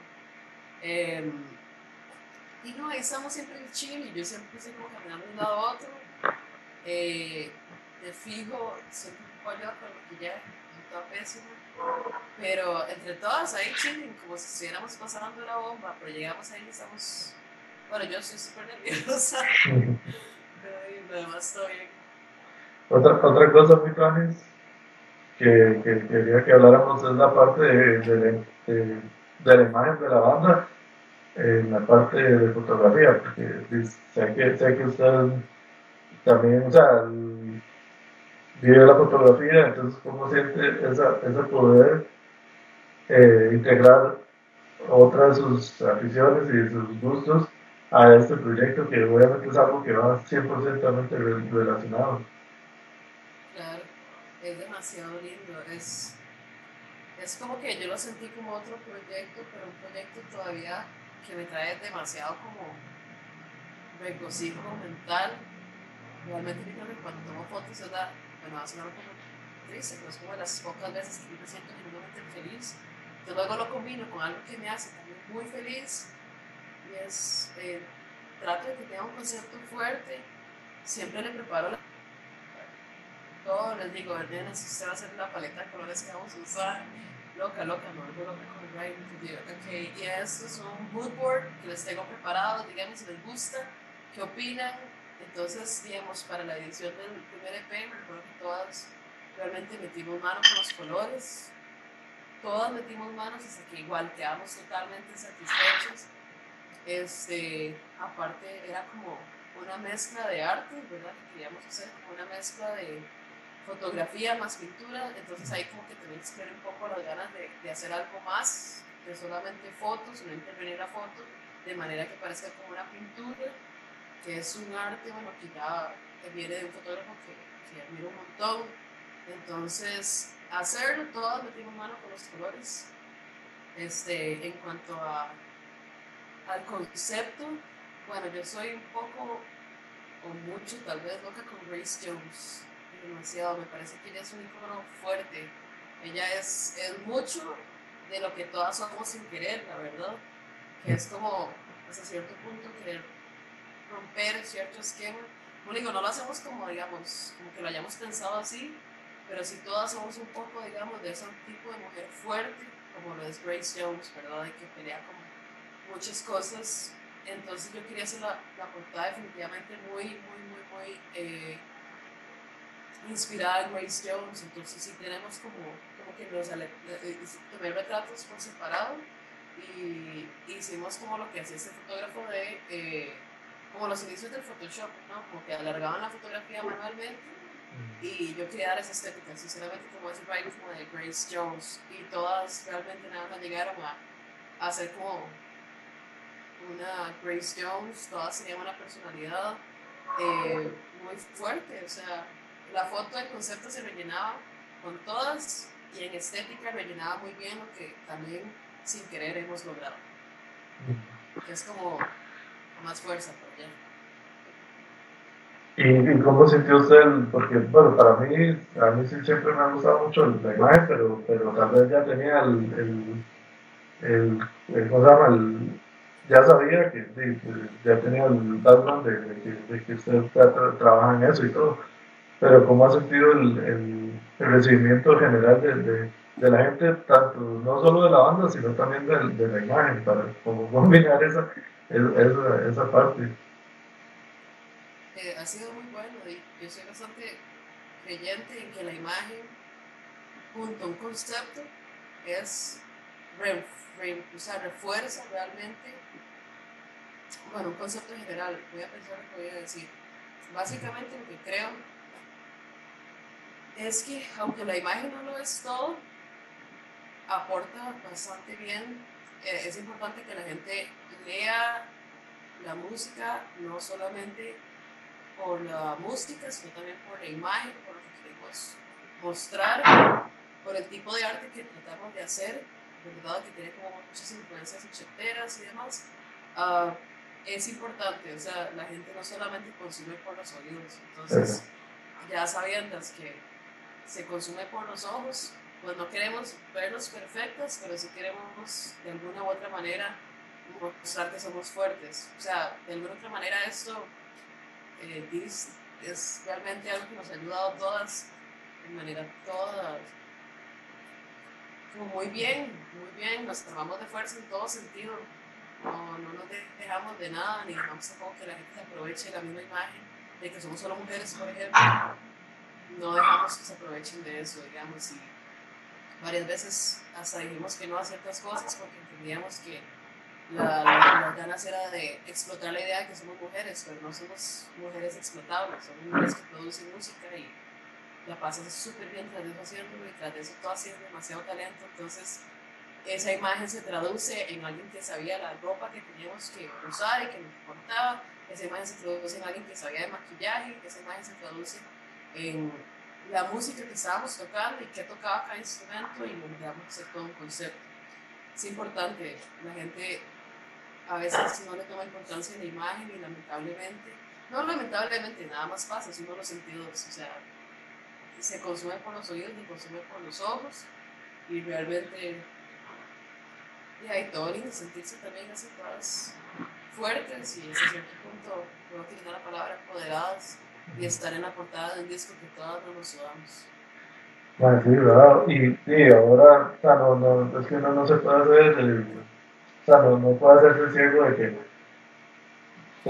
Eh, y no, ahí estamos siempre en chill y yo siempre estoy como caminando de un lado a otro. Eh, de fijo, siempre un yo con el maquillaje pésimo. Pero entre todas ahí chilling, como si estuviéramos pasando la bomba, pero llegamos ahí y estamos. Bueno, yo soy súper nerviosa. *laughs* pero lo demás todo bien. Otra, otra cosa, muy planes, que, que, quería que habláramos es la parte de, de, de, de la imagen de la banda, en la parte de fotografía, porque sé que, sé que usted también, o sea, vive la fotografía, entonces cómo siente esa, ese poder eh, integrar otras de sus aficiones y de sus gustos a este proyecto que obviamente es algo que va 100% relacionado. Claro, es demasiado lindo, es, es como que yo lo sentí como otro proyecto, pero un proyecto todavía que me trae demasiado como regocijo mental. Realmente cuando tomo fotos es la bueno, va a sonar un poco triste, pero es como de las pocas veces que yo me siento genuinamente feliz. Yo luego lo combino con algo que me hace también muy feliz y es, eh, trato de que tenga un concepto fuerte, siempre le preparo la todo, les digo, nena, si usted va a hacer la paleta de colores que vamos a usar, loca, loca, no, algo loca con el ok, y esto es un mood board que les tengo preparado, díganme si les gusta, qué opinan, entonces, digamos, para la edición del primer EP, recuerdo que todas realmente metimos mano con los colores, todas metimos manos hasta que igual quedamos totalmente satisfechos. Este, aparte, era como una mezcla de arte, ¿verdad? queríamos hacer como una mezcla de fotografía más pintura, entonces ahí como que también se un poco las ganas de, de hacer algo más de solamente fotos, no intervenir la foto, de manera que parezca como una pintura que es un arte, bueno, que ya viene de un fotógrafo que, que admiro un montón. Entonces, hacerlo, todos metimos mano con los colores. Este, en cuanto a, al concepto, bueno, yo soy un poco o mucho, tal vez loca con Grace Jones. Demasiado, me parece que ella es un icono fuerte. Ella es, es mucho de lo que todas somos sin querer, la verdad. Que es como, hasta cierto punto, querer romper cierto esquema. Como digo, no lo hacemos como, digamos, como que lo hayamos pensado así, pero si todas somos un poco, digamos, de ese tipo de mujer fuerte, como lo es Grace Jones, ¿verdad? De que pelea con muchas cosas. Entonces yo quería hacer la, la portada definitivamente muy, muy, muy, muy eh, inspirada en Grace Jones. Entonces sí tenemos como, como que nos eh, eh, tomé retratos por separado y hicimos como lo que hacía este fotógrafo de como los inicios del Photoshop, ¿no? Como que alargaban la fotografía manualmente y yo quería dar esa estética, sinceramente como ese writing como de Grace Jones y todas realmente nada más llegaron a, hacer como una Grace Jones, todas tenían una personalidad eh, muy fuerte. O sea, la foto del concepto se rellenaba con todas y en estética rellenaba muy bien lo que también sin querer hemos logrado. Es como más fuerza por allá. ¿Y, cómo sintió usted? Porque, bueno, para mí, a mí sí siempre me ha gustado mucho la imagen, pero, pero tal vez ya tenía el, el, el, ¿cómo se llama? El, ya sabía que, ya tenía el background de, que, usted trabaja en eso y todo, pero ¿cómo ha sentido el, el, recibimiento general de, de, la gente, tanto no solo de la banda, sino también de, la imagen, para como combinar esa, esa, esa parte? Eh, ha sido muy bueno y yo soy bastante creyente en que la imagen junto a un concepto es sea, refuerza realmente bueno, un concepto general, voy a pensar lo que voy a decir. Básicamente lo que creo es que aunque la imagen no lo es todo, aporta bastante bien. Eh, es importante que la gente lea la música, no solamente por la música, sino también por la imagen, por lo que queremos mostrar, por el tipo de arte que tratamos de hacer, ¿verdad? que tiene como muchas influencias ochenteras y demás. Uh, es importante, o sea, la gente no solamente consume por los oídos, entonces ya sabiendo que se consume por los ojos, pues no queremos verlos perfectos, pero sí queremos de alguna u otra manera mostrar que somos fuertes. O sea, de alguna u otra manera esto eh, es realmente algo que nos ha ayudado todas, de manera todas, como muy bien, muy bien, nos tomamos de fuerza en todo sentido no, no nos dejamos de nada, ni dejamos tampoco que la gente se aproveche la misma imagen de que somos solo mujeres, por ejemplo. No dejamos que se aprovechen de eso, digamos, y varias veces hasta dijimos que no a ciertas cosas porque entendíamos que la, la, ganas era de explotar la idea de que somos mujeres, pero no somos mujeres explotables, somos mujeres que producen música y la pasan súper bien tras eso haciéndolo y tras eso todo haciendo demasiado talento, entonces esa imagen se traduce en alguien que sabía la ropa que teníamos que usar y que nos importaba, esa imagen se traduce en alguien que sabía de maquillaje, esa imagen se traduce en la música que estábamos tocando y qué tocaba cada instrumento y logramos hacer todo un concepto. Es importante, la gente a veces no le toma importancia en la imagen y lamentablemente, no lamentablemente, nada más pasa, sino los sentidos, o sea, se consume por los oídos, se consume por los ojos y realmente y hay todo lindo sentirse también así todas fuertes y hasta cierto punto, puedo utilizar la palabra, empoderadas y estar en la portada de un disco que todas nos sudamos. Bueno, sí, ¿verdad? Y, sí, ahora, o sea, no, no, es que no, no se puede hacer, el, o sea, no, no puede hacerse ciego de que,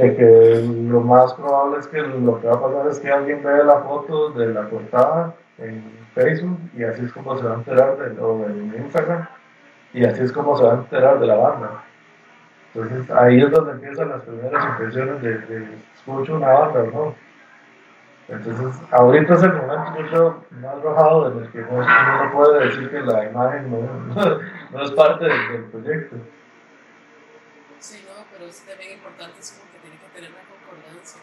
de que lo más probable es que lo que va a pasar es que alguien vea la foto de la portada en Facebook y así es como se va a enterar de, o en Instagram y así es como se va a enterar de la banda. Entonces ahí es donde empiezan las primeras impresiones de, de escucho una banda no. Entonces ahorita es el momento mucho más bajado en el que uno no puede decir que la imagen no, *laughs* no es parte del, proyecto. Sí, no, pero es también importante es como que tiene que tener una concordancia.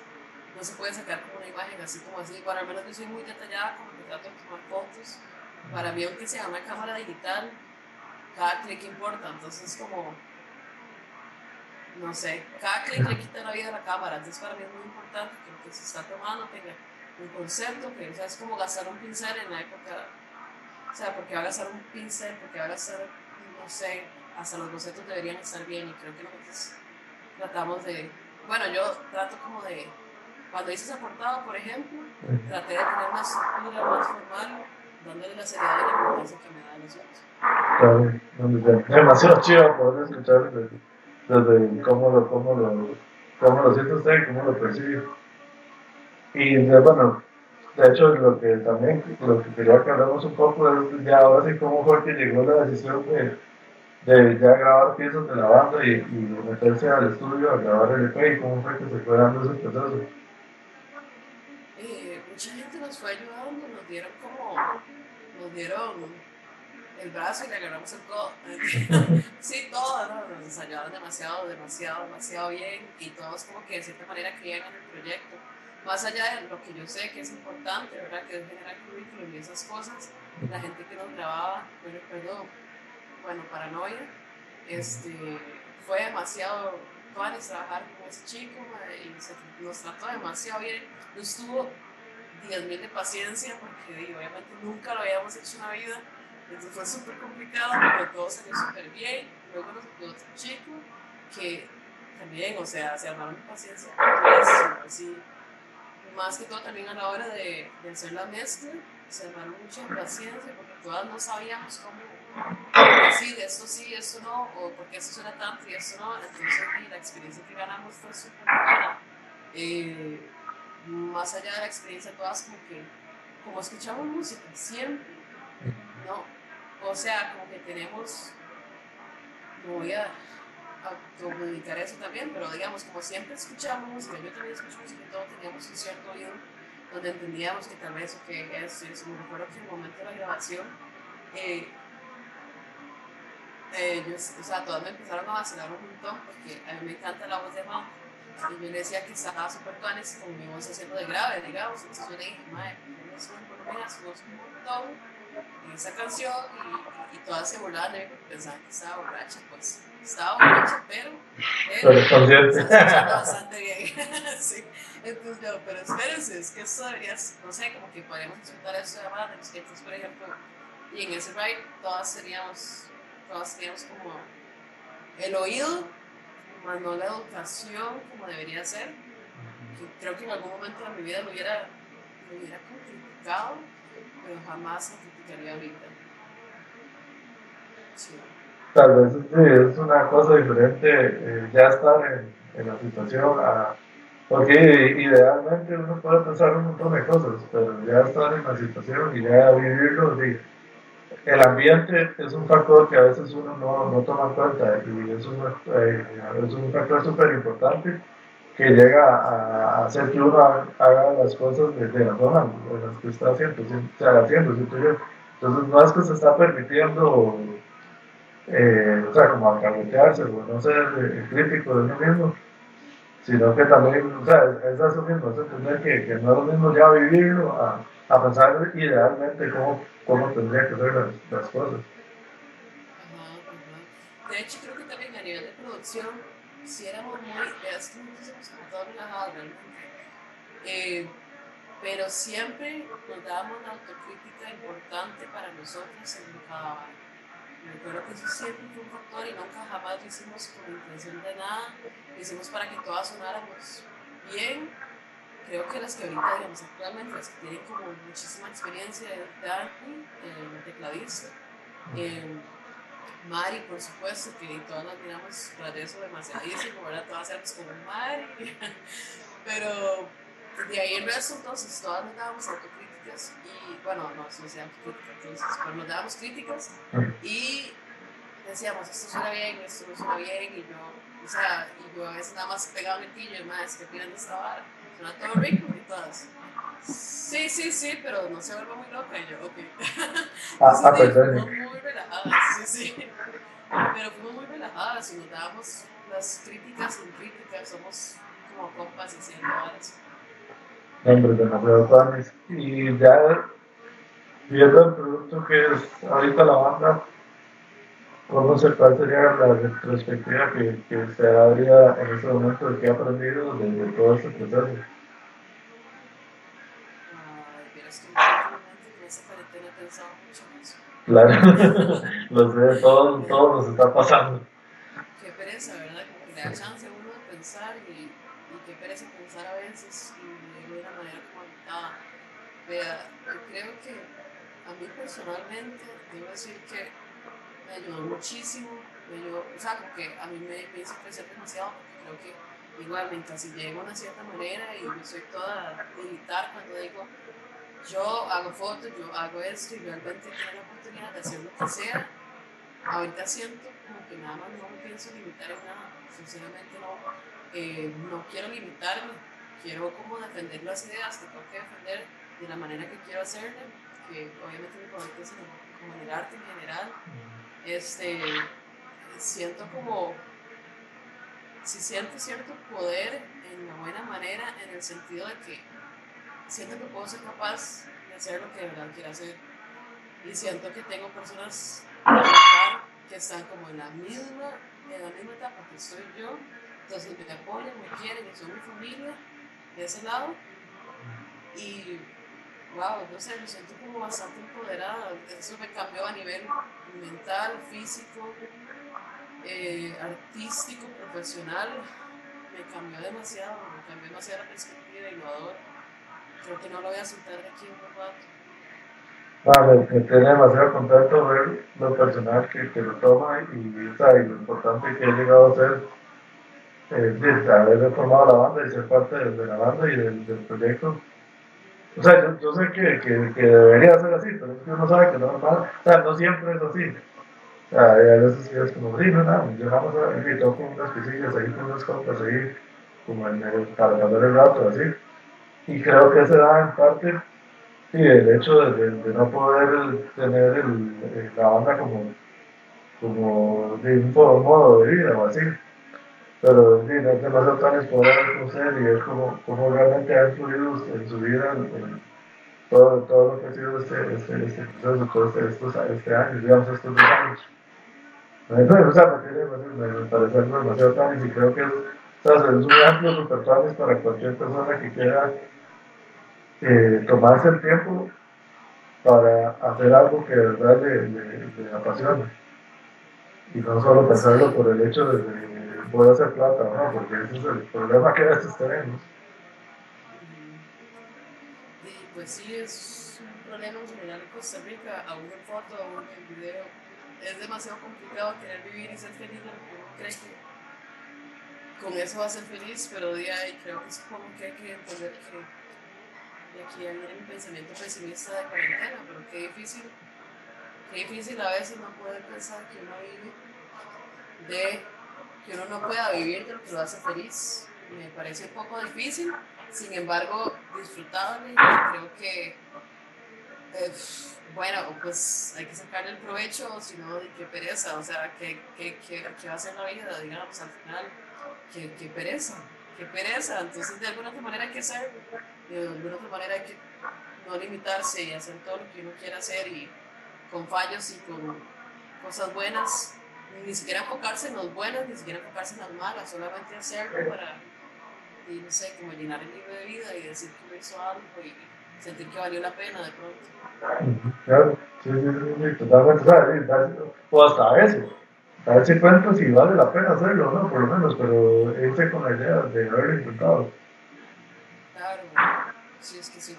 No se puede sacar como una imagen así como así. Bueno, al menos yo soy muy detallada como que trato de tomar fotos. Para mí, aunque sea una cámara digital, cada clic importa, entonces como, no sé, cada clic le quita la vida a la cámara, entonces para mí es muy importante que lo que se está tomando tenga un concepto, que o sea, es como gastar un pincel en la época, o sea, porque va a gastar un pincel, porque va a gastar, no sé, hasta los bocetos deberían estar bien y creo que nosotros tratamos de, bueno, yo trato como de, cuando hice esa portada, por ejemplo, traté de tener una estructura más formal, dándole la seriedad y la importancia que me da a los otros. Claro, demasiado chido poder escuchar desde, desde cómo, lo, cómo, lo, cómo lo siente usted y cómo lo percibe. Y bueno, de hecho, lo que también lo que quería que un poco es ya ahora sí cómo fue que llegó la decisión de, ya grabar piezas de la banda y, y meterse al estudio a grabar el EP y cómo fue que se fue dando ese proceso. Eh, mucha gente nos fue ayudando, nos dieron como, nos dieron el brazo y le agarramos el codo. *laughs* sí, todos ¿no? nos ensayaron demasiado, demasiado, demasiado bien y todos como que de cierta manera creían en el proyecto. Más allá de lo que yo sé que es importante, ¿verdad? Que es generar currículum y esas cosas, la gente que nos grababa, yo recuerdo, bueno, Paranoia, este, fue demasiado tuanes trabajar con ese chico y se, nos trató demasiado bien, nos tuvo 10.000 de paciencia porque obviamente nunca lo habíamos hecho en la vida, entonces fue súper complicado, pero todo salió súper bien, luego nos tocó otro chico que también, o sea, se armaron de paciencia, así, más que todo también a la hora de, de hacer la mezcla, se armaron mucha paciencia porque todas no sabíamos cómo decir esto sí, esto no, o porque esto suena tanto y esto no, entonces la experiencia que ganamos fue súper buena. Eh, más allá de la experiencia, todas como que, como escuchamos música siempre, ¿no? O sea, como que tenemos, no voy a comunicar eso también, pero digamos, como siempre escuchamos música, yo también escucho música y todos teníamos un cierto oído donde entendíamos que tal vez, que es, eso, me recuerdo que en el momento de la grabación, eh, o sea, todas me empezaron a vacilar un montón porque a mí me encanta la voz de Juan y yo le decía que estaba súper tuanes como mi voz haciendo de grave, digamos, entonces yo le dije, madre, no es un montón en esa canción y, y todas se burlaban de mí porque pensaban que estaba borracha, pues estaba borracha, pero, pero consciente. bastante bien. *laughs* sí. Entonces yo, pero espérense, es que esto debería, no sé, como que podríamos disfrutar esto de más de los clientes, por ejemplo, y en ese ride todas teníamos, todas teníamos como el oído, más no la educación como debería ser. Creo que en algún momento de mi vida me hubiera, me hubiera complicado, pero jamás lo criticaría ahorita. Sí. Tal vez sí, es una cosa diferente eh, ya estar en, en la situación, a, porque idealmente uno puede pensar un montón de cosas, pero ya estar en la situación y ya vivirlo, sí, el ambiente es un factor que a veces uno no, no toma en cuenta y es un, eh, es un factor súper importante que llega a, hacer que uno haga las cosas de, la forma en las que está haciendo, o sea, haciendo Entonces no es que se está permitiendo eh, o sea, como alcahuetearse o no ser eh, crítico de uno mismo, sino que también, o sea, es eso mismo, es entender que, que, no es lo mismo ya vivirlo a, a pensar idealmente cómo, cómo tendría que ser las, las cosas. De hecho, creo que también a nivel de producción, si éramos muy, es que nosotros somos todos relajados realmente, eh, pero siempre nos dábamos una autocrítica importante para nosotros en cada me acuerdo que eso siempre fue un factor y nunca jamás lo hicimos con intención de nada. Lo hicimos para que todas sonáramos bien. Creo que las que ahorita, digamos, actualmente, las que tienen como muchísima experiencia de Dani, eh, tecladista, eh, Mari, por supuesto, que todas las miramos tras de eso demasiadísimo, ¿verdad? Todas éramos como Mari. *laughs* Pero de ahí el resto, entonces, todas nos dábamos autocríticas y, bueno, no, no se autocríticas, entonces, pero nos dábamos críticas y decíamos, esto suena bien, esto no suena bien, y yo, o sea, y yo a veces nada más pegaba un metillo y más, que opinan de esta vara? Suena todo rico y todas. Sí, sí, sí, pero no se vuelva muy loca. Y yo, ok. *laughs* Ah, ah perdón. Fuimos muy relajadas, sí, sí. Pero fuimos muy relajadas y nos dábamos las críticas sin críticas, somos como compas haciendo varas. Hombre, demasiado panes. Y ya viendo el producto que es ahorita la banda, ¿cómo se, cuál sería la retrospectiva que, que se daría en este momento de qué ha aprendido desde todo este proceso? Claro, *laughs* lo sé, todo, todo nos está pasando. Qué pereza, ¿verdad? Como que le da chance a uno de pensar y, y qué pereza pensar a veces habitada. Vea, yo creo que a mí personalmente, debo decir que me ayudó muchísimo, me ayudó, o sea, como que a mí me, me hizo crecer demasiado, porque creo que igual me encasillé de una cierta manera y yo soy toda militar cuando digo yo hago fotos, yo hago esto y realmente tengo la oportunidad de hacer lo que sea. Ahorita siento como que nada más no me pienso limitar en nada, sinceramente no, eh, no quiero limitarme, quiero como defender las ideas que tengo que defender de la manera que quiero hacerlo, que obviamente mi favorito es como en el arte en general. Este, siento como, si siento cierto poder en la buena manera, en el sentido de que siento que puedo ser capaz de hacer lo que de verdad quiero hacer. Y siento que tengo personas que están como en la misma, en la misma etapa que soy yo, entonces me apoyan, me quieren, son mi familia de ese lado. Y wow, no sé, me siento como bastante empoderada. Eso me cambió a nivel mental, físico, eh, artístico, profesional. Me cambió demasiado, me cambió demasiado la perspectiva, innovador. Creo que no lo voy a soltar de aquí un rato. Vale, me tiene demasiado contento ver lo personal que, que lo toma y, y, lo importante que he llegado a ser eh, haber formado la banda y ser parte de, la banda y del, del proyecto o sea, yo, yo sé que, que, que, debería ser así, pero es que uno sabe que no, no, o sea, no siempre es así. O sea, a veces es como, sí, no, no, yo vamos a ir, toco unas pisillas ahí con unas copas ahí, como en el, para pasar el rato, así. Y creo que se da en parte, sí, el hecho de, de, no poder tener la banda como, como de un modo de vida o así pero sí, no es demasiado tan poder conocer y es como, realmente ha influido en su vida, en, todo, todo lo que ha sido este, este, este proceso, todo este, estos, este año, digamos, estos dos años. o sea, me, me parece demasiado tan y creo que es, o sea, es un amplio repertorio para cualquier persona que quiera eh, tomarse el tiempo para hacer algo que de verdad le, le, le apasione. Y no solo pensarlo por el hecho de puede hacer plata, ¿no? Porque ese es el problema que a veces tenemos. Pues sí, es un problema en general en Costa Rica, aún en foto, aún en video. Es demasiado complicado querer vivir y ser feliz de lo que uno cree que con eso va a ser feliz, pero de ahí creo que es como que hay que entender que y aquí viene mi pensamiento pesimista de cuarentena, pero qué difícil, qué difícil a veces no poder pensar que uno vive de que uno no pueda vivir de lo que lo hace feliz. Me parece un poco difícil, sin embargo, disfrutable creo que, eh, bueno, pues hay que sacarle el provecho, si no, qué pereza, o sea, ¿qué, qué, qué, qué va a ser la vida? Digamos, al final, qué, qué pereza, qué pereza. Entonces, de alguna otra manera hay que hacer, de alguna otra manera hay que no limitarse y hacer todo lo que uno quiera hacer y con fallos y con cosas buenas ni siquiera enfocarse en los buenos, ni siquiera enfocarse en las malas, solamente hacerlo para, y no sé, como llenar el libro de vida y decir que uno hizo algo y sentir que valió la pena de pronto. Claro, sí, sí, sí, totalmente, ¿sabes? o hasta eso, darse cuenta si vale la pena hacerlo, ¿no? Por lo menos, pero irse con la idea de haberlo intentado. Claro, sí, es que sí.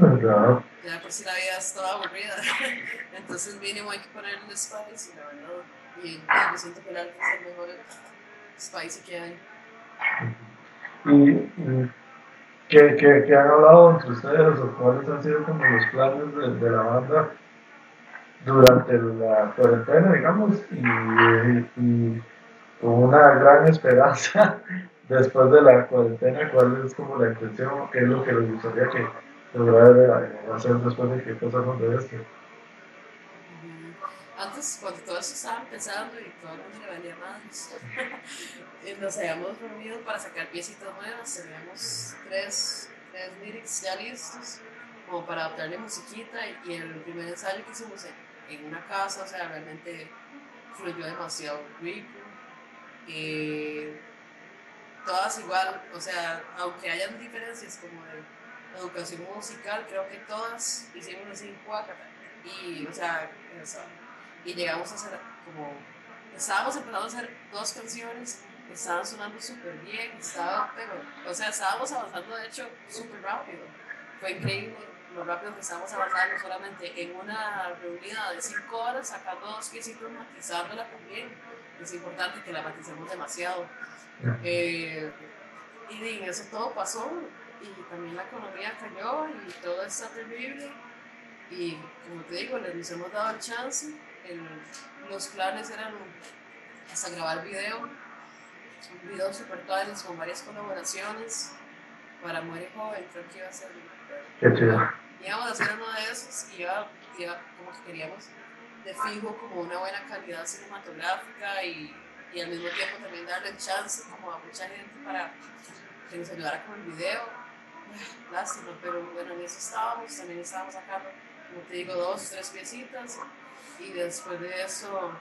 *laughs* Claro. Ya por si la vida es toda aburrida. *laughs* Entonces mínimo hay que ponerle spice, la verdad. Y, siento que es el mejor spicy que hay. ¿Y, qué, qué, qué, han hablado entre ustedes o cuáles han sido como los planes de, la banda durante la cuarentena, digamos, y, y con una gran esperanza *laughs* después de la cuarentena, cuál es como la intención, qué es lo que les gustaría que lograr hacer después de que pasamos de esto? Antes, cuando todo eso estaba empezando y todo el mundo le valía *laughs* nos habíamos reunido para sacar piecitas nuevas, teníamos tres, tres lyrics ya listos, como para adaptarle musiquita, y el primer ensayo que hicimos en, en una casa, o sea, realmente fluyó demasiado rico. todas igual, o sea, aunque hayan diferencias como de educación musical, creo que todas hicimos así, y, o sea, y llegamos a hacer como, estábamos empezando a hacer dos canciones, estaban sonando súper bien, estaba, pero, o sea, estábamos avanzando de hecho súper rápido, fue increíble lo rápido que estábamos avanzando, solamente en una reunida de cinco horas, sacando dos piecitos, matizándola también, es importante que la maticemos demasiado. Eh, y eso todo pasó y también la economía cayó y todo está terrible. Y como te digo, les hemos dado el chance. Los planes eran hasta grabar video, videos super tales con varias colaboraciones para Muere Joven, creo que iba a ser. Qué chido. Íbamos a hacer uno de esos y iba, iba, como que queríamos de fijo como una buena calidad cinematográfica y, y al mismo tiempo también darle el chance como a mucha gente para que nos ayudara con el video lástima, pero bueno, en eso estábamos, también estábamos sacando, como te digo, dos, tres piecitas y después de eso,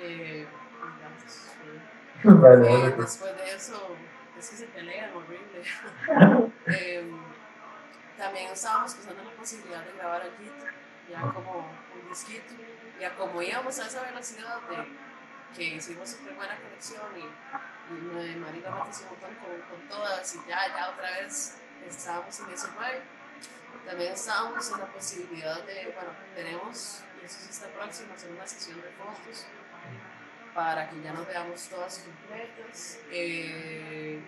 eh, *laughs* eh, después de eso, es que se pelean horrible. *laughs* eh, también estábamos pensando en la posibilidad de grabar allí, ya como un disquito, ya como íbamos a esa velocidad de que hicimos súper buena conexión y, y me un montón con, con todas y ya, ya otra vez estábamos en ese vibe. También estábamos en la posibilidad de, bueno, tenemos, y está próximo, hacer una sesión de fotos para que ya nos veamos todas completas. Eh,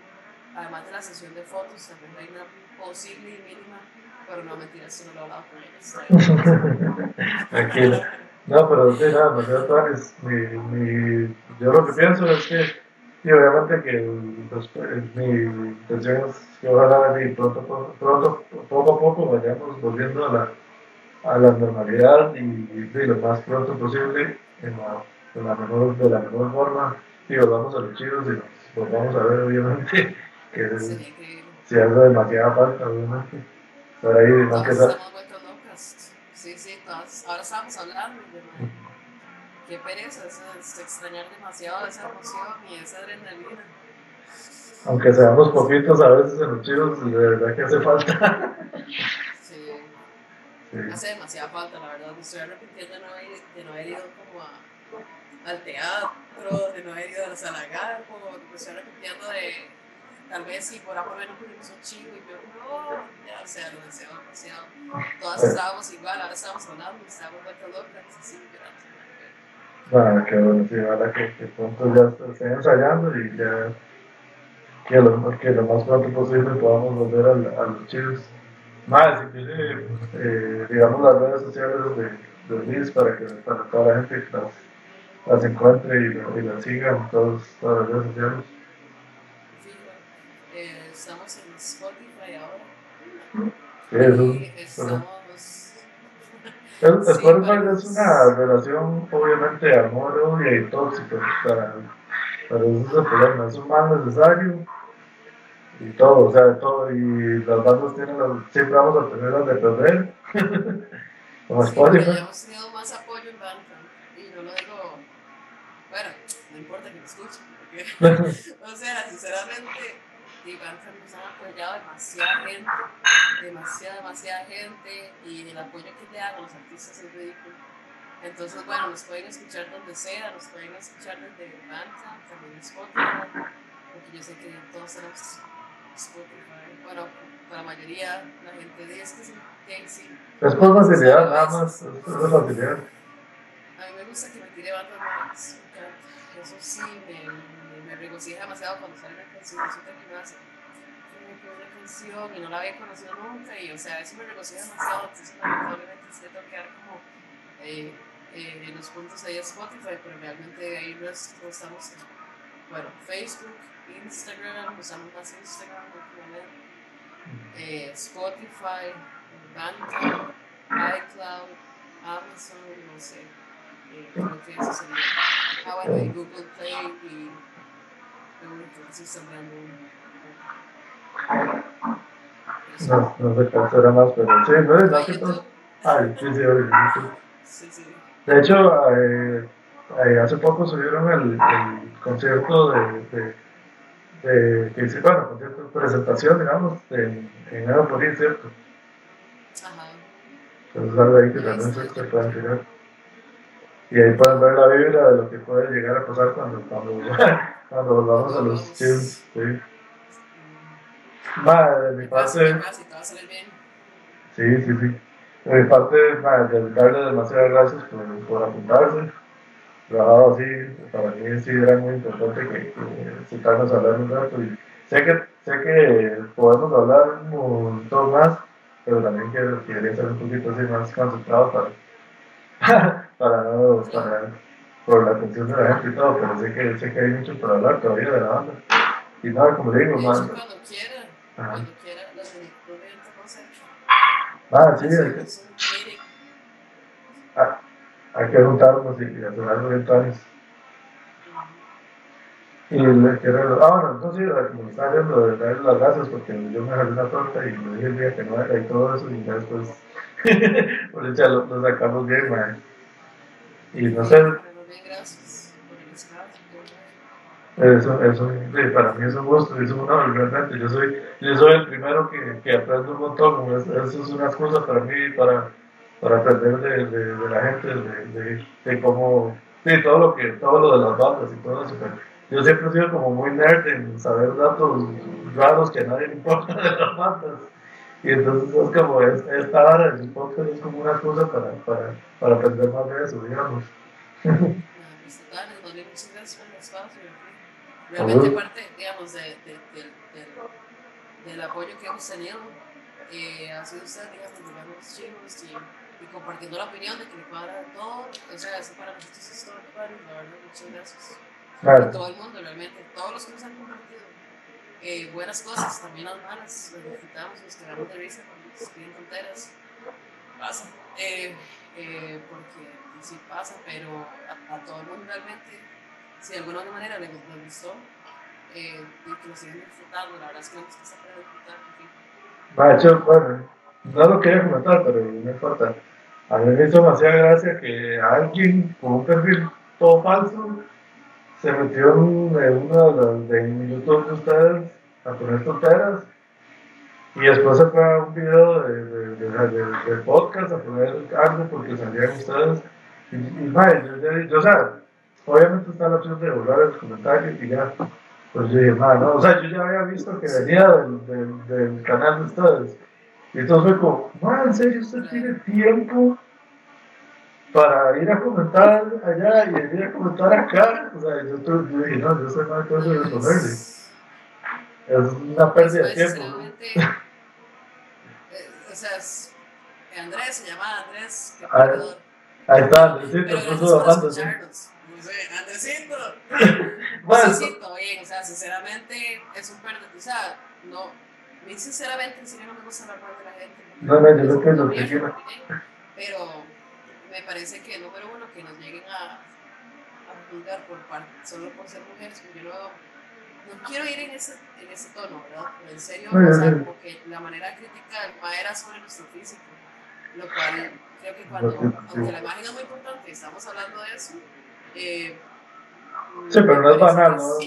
además de la sesión de fotos, también hay una posible y mínima, pero no mentira, eso no lo he hablado con ellos. *laughs* Tranquilo. No, pero sí, nada, no mi, mi, yo lo que pienso es que, y obviamente que pues, mi intención es que ojalá pronto, pronto, poco a poco vayamos volviendo a la, a la normalidad y, lo más pronto posible en la, en la mejor, de la mejor forma y volvamos a los chicos y nos volvamos a ver obviamente *laughs* que si hace demasiada falta obviamente estar ahí más que Sí, sí, todas. Ahora estábamos hablando de qué pereza, es, extrañar demasiado esa emoción y esa adrenalina. Aunque seamos poquitos a veces en los chicos, de verdad que hace falta. *laughs* Sí. Hace demasiada falta, la verdad. Me estoy arrepintiendo de no haber, de no haber ido como a, al teatro, de no haber ido a la sala como me estoy arrepintiendo de tal vez si por lo menos pudimos un chivo y yo, no, ya, o sea, lo deseo demasiado. Todas estábamos igual, ahora estábamos hablando, estábamos vueltas locas, así, llorando. Bueno, qué bueno, sí, ahora que, que pronto ya estén ensayando y ya que lo, que lo más pronto posible podamos volver a, a los chivos. Más, inclusive, eh, digamos, las redes sociales de, de Liz para que para toda la gente las, las encuentre y, y las siga en todas las redes sociales. Spotify ahora. Sí, eso. Spotify es una relación, obviamente, amor y tóxica. Para, para eso es el problema. Es un mal necesario y todo, o sea, todo. Y las bandas tienen siempre vamos a tener las de perder. *laughs* Como Spotify. hemos tenido más apoyo en Bandcamp. Y no lo digo, bueno, no importa que me escuchen. *laughs* o sea, sinceramente y Bandcamp nos han apoyado demasiada gente, demasiada, demasiada gente y el apoyo que le dan a los artistas es ridículo. Entonces, bueno, nos pueden escuchar donde sea, nos pueden escuchar desde Bandcamp, también Spotify, porque yo sé que todos tenemos Spotify. Bueno, para la mayoría, la gente que sí, que sí. Es por facilidad, nada más, es por facilidad. A mí me gusta que me tire bandas eso sí, me me regocija demasiado cuando sale una canción, resulta que me hace una canción y no la había conocido nunca y o sea, eso me regocija demasiado, entonces lamentablemente se tengo que como eh, eh, en los puntos ahí de Spotify, pero realmente ahí no, estamos en, bueno, Facebook, Instagram, usamos más Instagram últimamente, eh, Spotify, Bandcamp, iCloud, Amazon, no sé, eh, creo que eso sería. Ah, bueno, y Google Play y no, no sé cuál será más, pero sí, no es más que todo. Ay, sí, sí, sí. De hecho, eh, eh, hace poco subieron el, el concierto de, de, de, que hice, bueno, concierto, presentación, digamos, en, en Aeropolis, ¿cierto? Ajá. Entonces algo ahí que también se, se puede tirar. Y ahí pueden ver la vibra de lo que puede llegar a pasar cuando, cuando *laughs* cuando volvamos a los chips, sí. Madre, de mi parte. Sí, sí, sí. De mi parte, madre, darle demasiadas gracias por, por apuntarse. Trabajado así, para mí sí era muy importante que, que sentarnos a hablar un rato. Y sé que, sé que podemos hablar un montón más, pero también quiero, quería ser un poquito así más concentrado para, *laughs* para no. Para, por la atención de la gente y todo, pero sé que, sé que hay mucho por hablar todavía de la banda. Y nada, como le digo, más. Cuando quiera, cuando quiera, las Ah, sí, hay que, ah, hay que juntarnos y, y hacer algo. Y le quiero, ah, bueno, entonces, como estaba viendo, de darle las gracias porque yo me jalé una torta y me dije el día que no era y todo eso, y ya después, pues ya lo, lo sacamos bien. Y no sé. Eso, eso, para mí es un gusto, es un honor, realmente. Yo soy, yo soy el primero que, que aprende un montón. Eso, es una excusa para mí, para, para aprender de, de, de la gente, de, de, de cómo, sí, todo lo que, todo lo de las bandas y todo eso. Yo siempre he sido como muy nerd en saber datos raros que a nadie le importa de las bandas. Y entonces es como, es, esta hora del podcast es como una excusa para, para, para aprender más de eso, digamos. Realmente parte, digamos, de, de, de, del apoyo que hemos tenido eh, ha sido usted, digamos, los chicos y, y, compartiendo la opinión de que le cuadra todo. O sea, eso para nosotros es todo la verdad, muchas gracias. Claro. Todo el mundo, realmente, todos los que nos han compartido. Eh, buenas cosas, también las malas, las disfrutamos, nos quedamos de risa cuando nos piden tonteras. Pasa. Eh, eh, porque sí pasa, pero a, a todo el mundo realmente si de alguna manera les, gustó eh, y que lo siguen disfrutando, la verdad es que no se puede disfrutar. Va, hecho, bueno, no lo quería comentar, pero no importa. A mí me hizo demasiada gracia que alguien con un perfil todo falso se metió en, uno de YouTube de ustedes a poner tonteras y después a un video de, de, de, de, podcast a poner algo porque salían ustedes. Y, y vaya, yo, yo, yo, o sea, obviamente está la opción de borrar el comentario y ya. Pues yo dije, no, o sea, yo ya había visto que venía del, del, del canal de ustedes. Y entonces fue como, no, en serio, usted tiene tiempo para ir a comentar allá y ir a comentar acá. O sea, yo, yo dije, no, yo sé más de de responderle. Es una pérdida de tiempo. *laughs* Eh, o sea, es, Andrés se llama Andrés. Ahí, está, Andresito, puso bajando. Andresito. *laughs* bueno. Todo bien, o sea, sinceramente es un pérdida, o sea, no, sinceramente en serio no me gusta hablar de la gente. No, no, yo lo que lo que Pero me parece que, número uno, que nos lleguen a, a juzgar por parte, solo por ser mujeres, yo no, no quiero ir en ese, en ese tono, ¿verdad? Pero en serio, o sea, como que la manera crítica del MA era sobre nuestro físico, lo cual creo que cuando, aunque la imagen es muy importante, estamos hablando de eso, eh, sí, pero no es banal, no,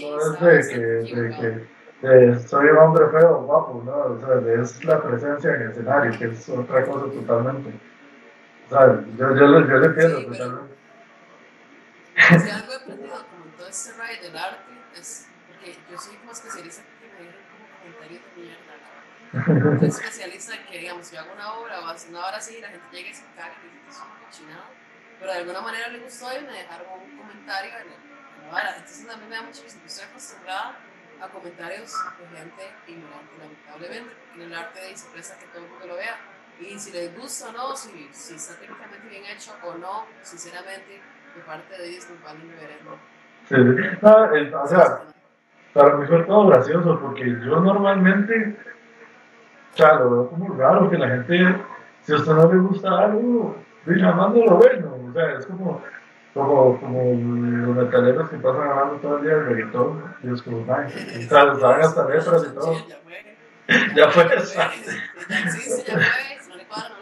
no es de que, de que de soy un hombre feo o guapo, ¿no? O sea, es la presencia en el escenario, que es otra cosa totalmente. Yo, yo, yo, yo le entiendo sí, totalmente. Si algo he aprendido como todo este ride del arte, es porque yo soy como especialista que me digan como comentarios de mierda. Soy especialista en que, digamos, si yo hago una obra o hago una obra así, la gente llega y se caga y dice que es una cochinada pero de alguna manera le gustó y me dejaron un comentario en el, vara. Entonces también me da mucho gusto. Estoy acostumbrada a comentarios de gente ignorante, lamentablemente, en el arte de se presta que todo el mundo lo vea. Y si les gusta o no, si, si está técnicamente bien hecho o no, sinceramente, de parte de Disney, van y me veremos. Sí, no, *laughs* el, o sea, para mí fue todo gracioso porque yo normalmente, o sea, lo veo como raro que la gente, si a usted no le gusta algo, llamando lo bueno. O sea, es como, como, como los metaleros que pasan hablando todo el día de reggaetón. Y es como, ay, *laughs* o sea, saben hasta letras y todo. Ya fue. *laughs* Ya Sí,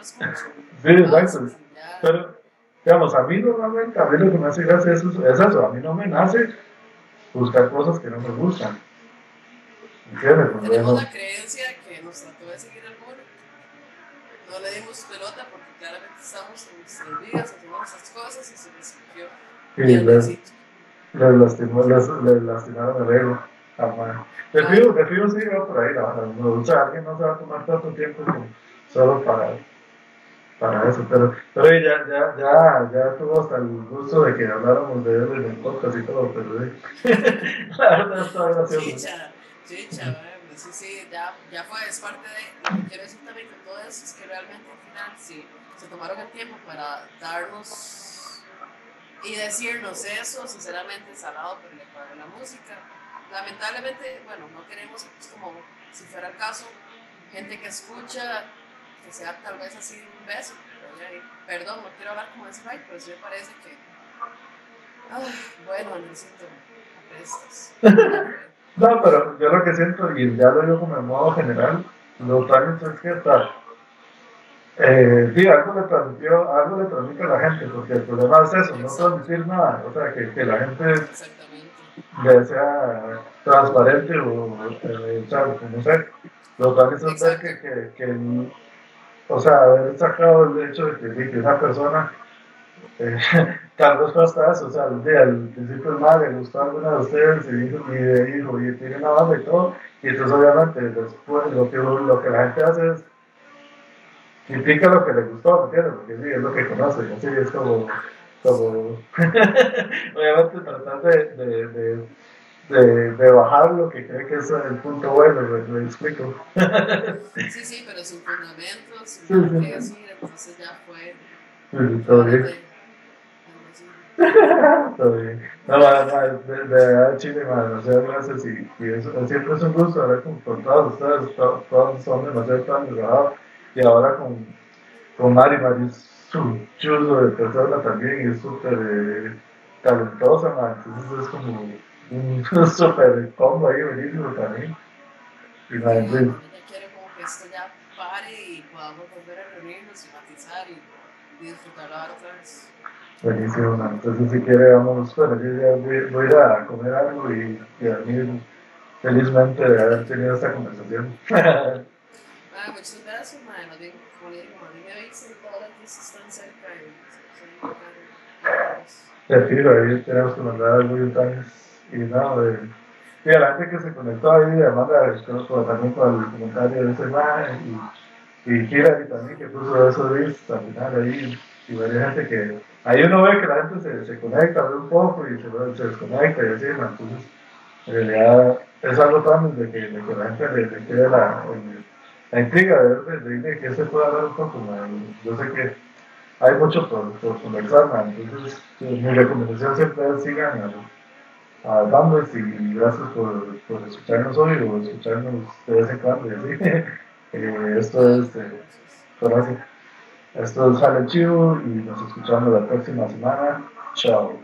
exacto. Pero, digamos, a mí normalmente, a mí lo que me hace gracia es, es eso. A mí no me nace buscar cosas que no me gustan. ¿Entiendes? Tenemos la creencia que nos trató de seguir el mundo. No le dimos pelota porque claramente estamos en nuestras vidas, hacemos esas cosas y se les sintió. Sí, les, les, lastimó, les, les lastimaron el ego. Ah, te pido sí va por ahí la verdad. O sea, alguien no se va a tomar tanto tiempo como solo para, para eso. Pero, pero ya, ya, ya, ya tuvo hasta el gusto de que habláramos de él en el podcast y todo, pero sí. *laughs* la verdad está gracioso. Chicha, chicha, sí, sí, ya, ya fue, es parte de. Quiero decir también con todo eso es que realmente al final, sí se tomaron el tiempo para darnos y decirnos eso, sinceramente salado, pero le cuadra la música. Lamentablemente, bueno, no queremos, pues, como si fuera el caso, gente que escucha, que sea tal vez así un beso, pero perdón, no quiero hablar como ese pero sí me parece que, ay, bueno, necesito prestas. no, pero yo lo que siento, y ya lo digo como en modo general, los talentos es que está. Eh, sí, algo le transmitió, algo le transmite a la gente, porque el problema es eso, no transmitir nada, o sea, que, que la gente ya sea transparente o, eh, o sea, no sé, los que, que, que, o sea, haber sacado el hecho de que, de que una persona eh, *laughs* tal vez o sea, al, al principio el madre le gustó alguna de ustedes y dijo, y de hijo, y tiene una banda y todo, y entonces obviamente después lo que, lo que la gente hace es critica lo que le gustó, ¿me entiendes? Porque sí, es lo que conoce, así es como, como *laughs* obviamente tratar de, de, de de, de, bajar lo que cree que es el punto bueno, me, explico. sí, sí, pero sin fundamentos, sin sí, sí. decir, entonces ya fue. Sí, todo bien. *laughs* todo bien. No, de, de verdad, Chile, man, demasiadas gracias y, y eso, siempre es un gusto hablar con, con todos ustedes, todos, todos son demasiado tan trabajo y ahora con, con Mari, Mari es un chulo de persona también y es súper eh, talentosa, man, entonces es como un súper combo ahí, buenísimo también. Y la gente. Yo quiero como que esto ya pare y podamos volver a reunirnos y matizar y, y disfrutarlo otra vez. Buenísimo, man. entonces si quiere vamos, bueno, yo ya voy, voy a comer algo y, y dormir felizmente de haber tenido esta conversación. ah, muchas gracias, man. No digo, como le digo, a mí me avisen todas las que están cerca y soy Te fijo, ahí tenemos que mandar algo y y no, eh, y a la gente que se conectó ahí, de, también con el comentario de ese man y, y también que puso esos bits al final ahí, y varias gente que ahí uno ve que la gente se, se conecta, ve un poco y se, se desconecta y así, entonces en realidad es algo tan de que, de que la gente le, le quede la, la intriga de, de, de, que se pueda hablar un poco, yo sé que hay mucho por, por conversar, entonces mi recomendación siempre es sigan a Bambas y gracias por, por, escucharnos hoy o escucharnos de vez en cuando. *laughs* eh, esto es, eh, esto es Jale Chivo y nos escuchamos la próxima semana. Chao.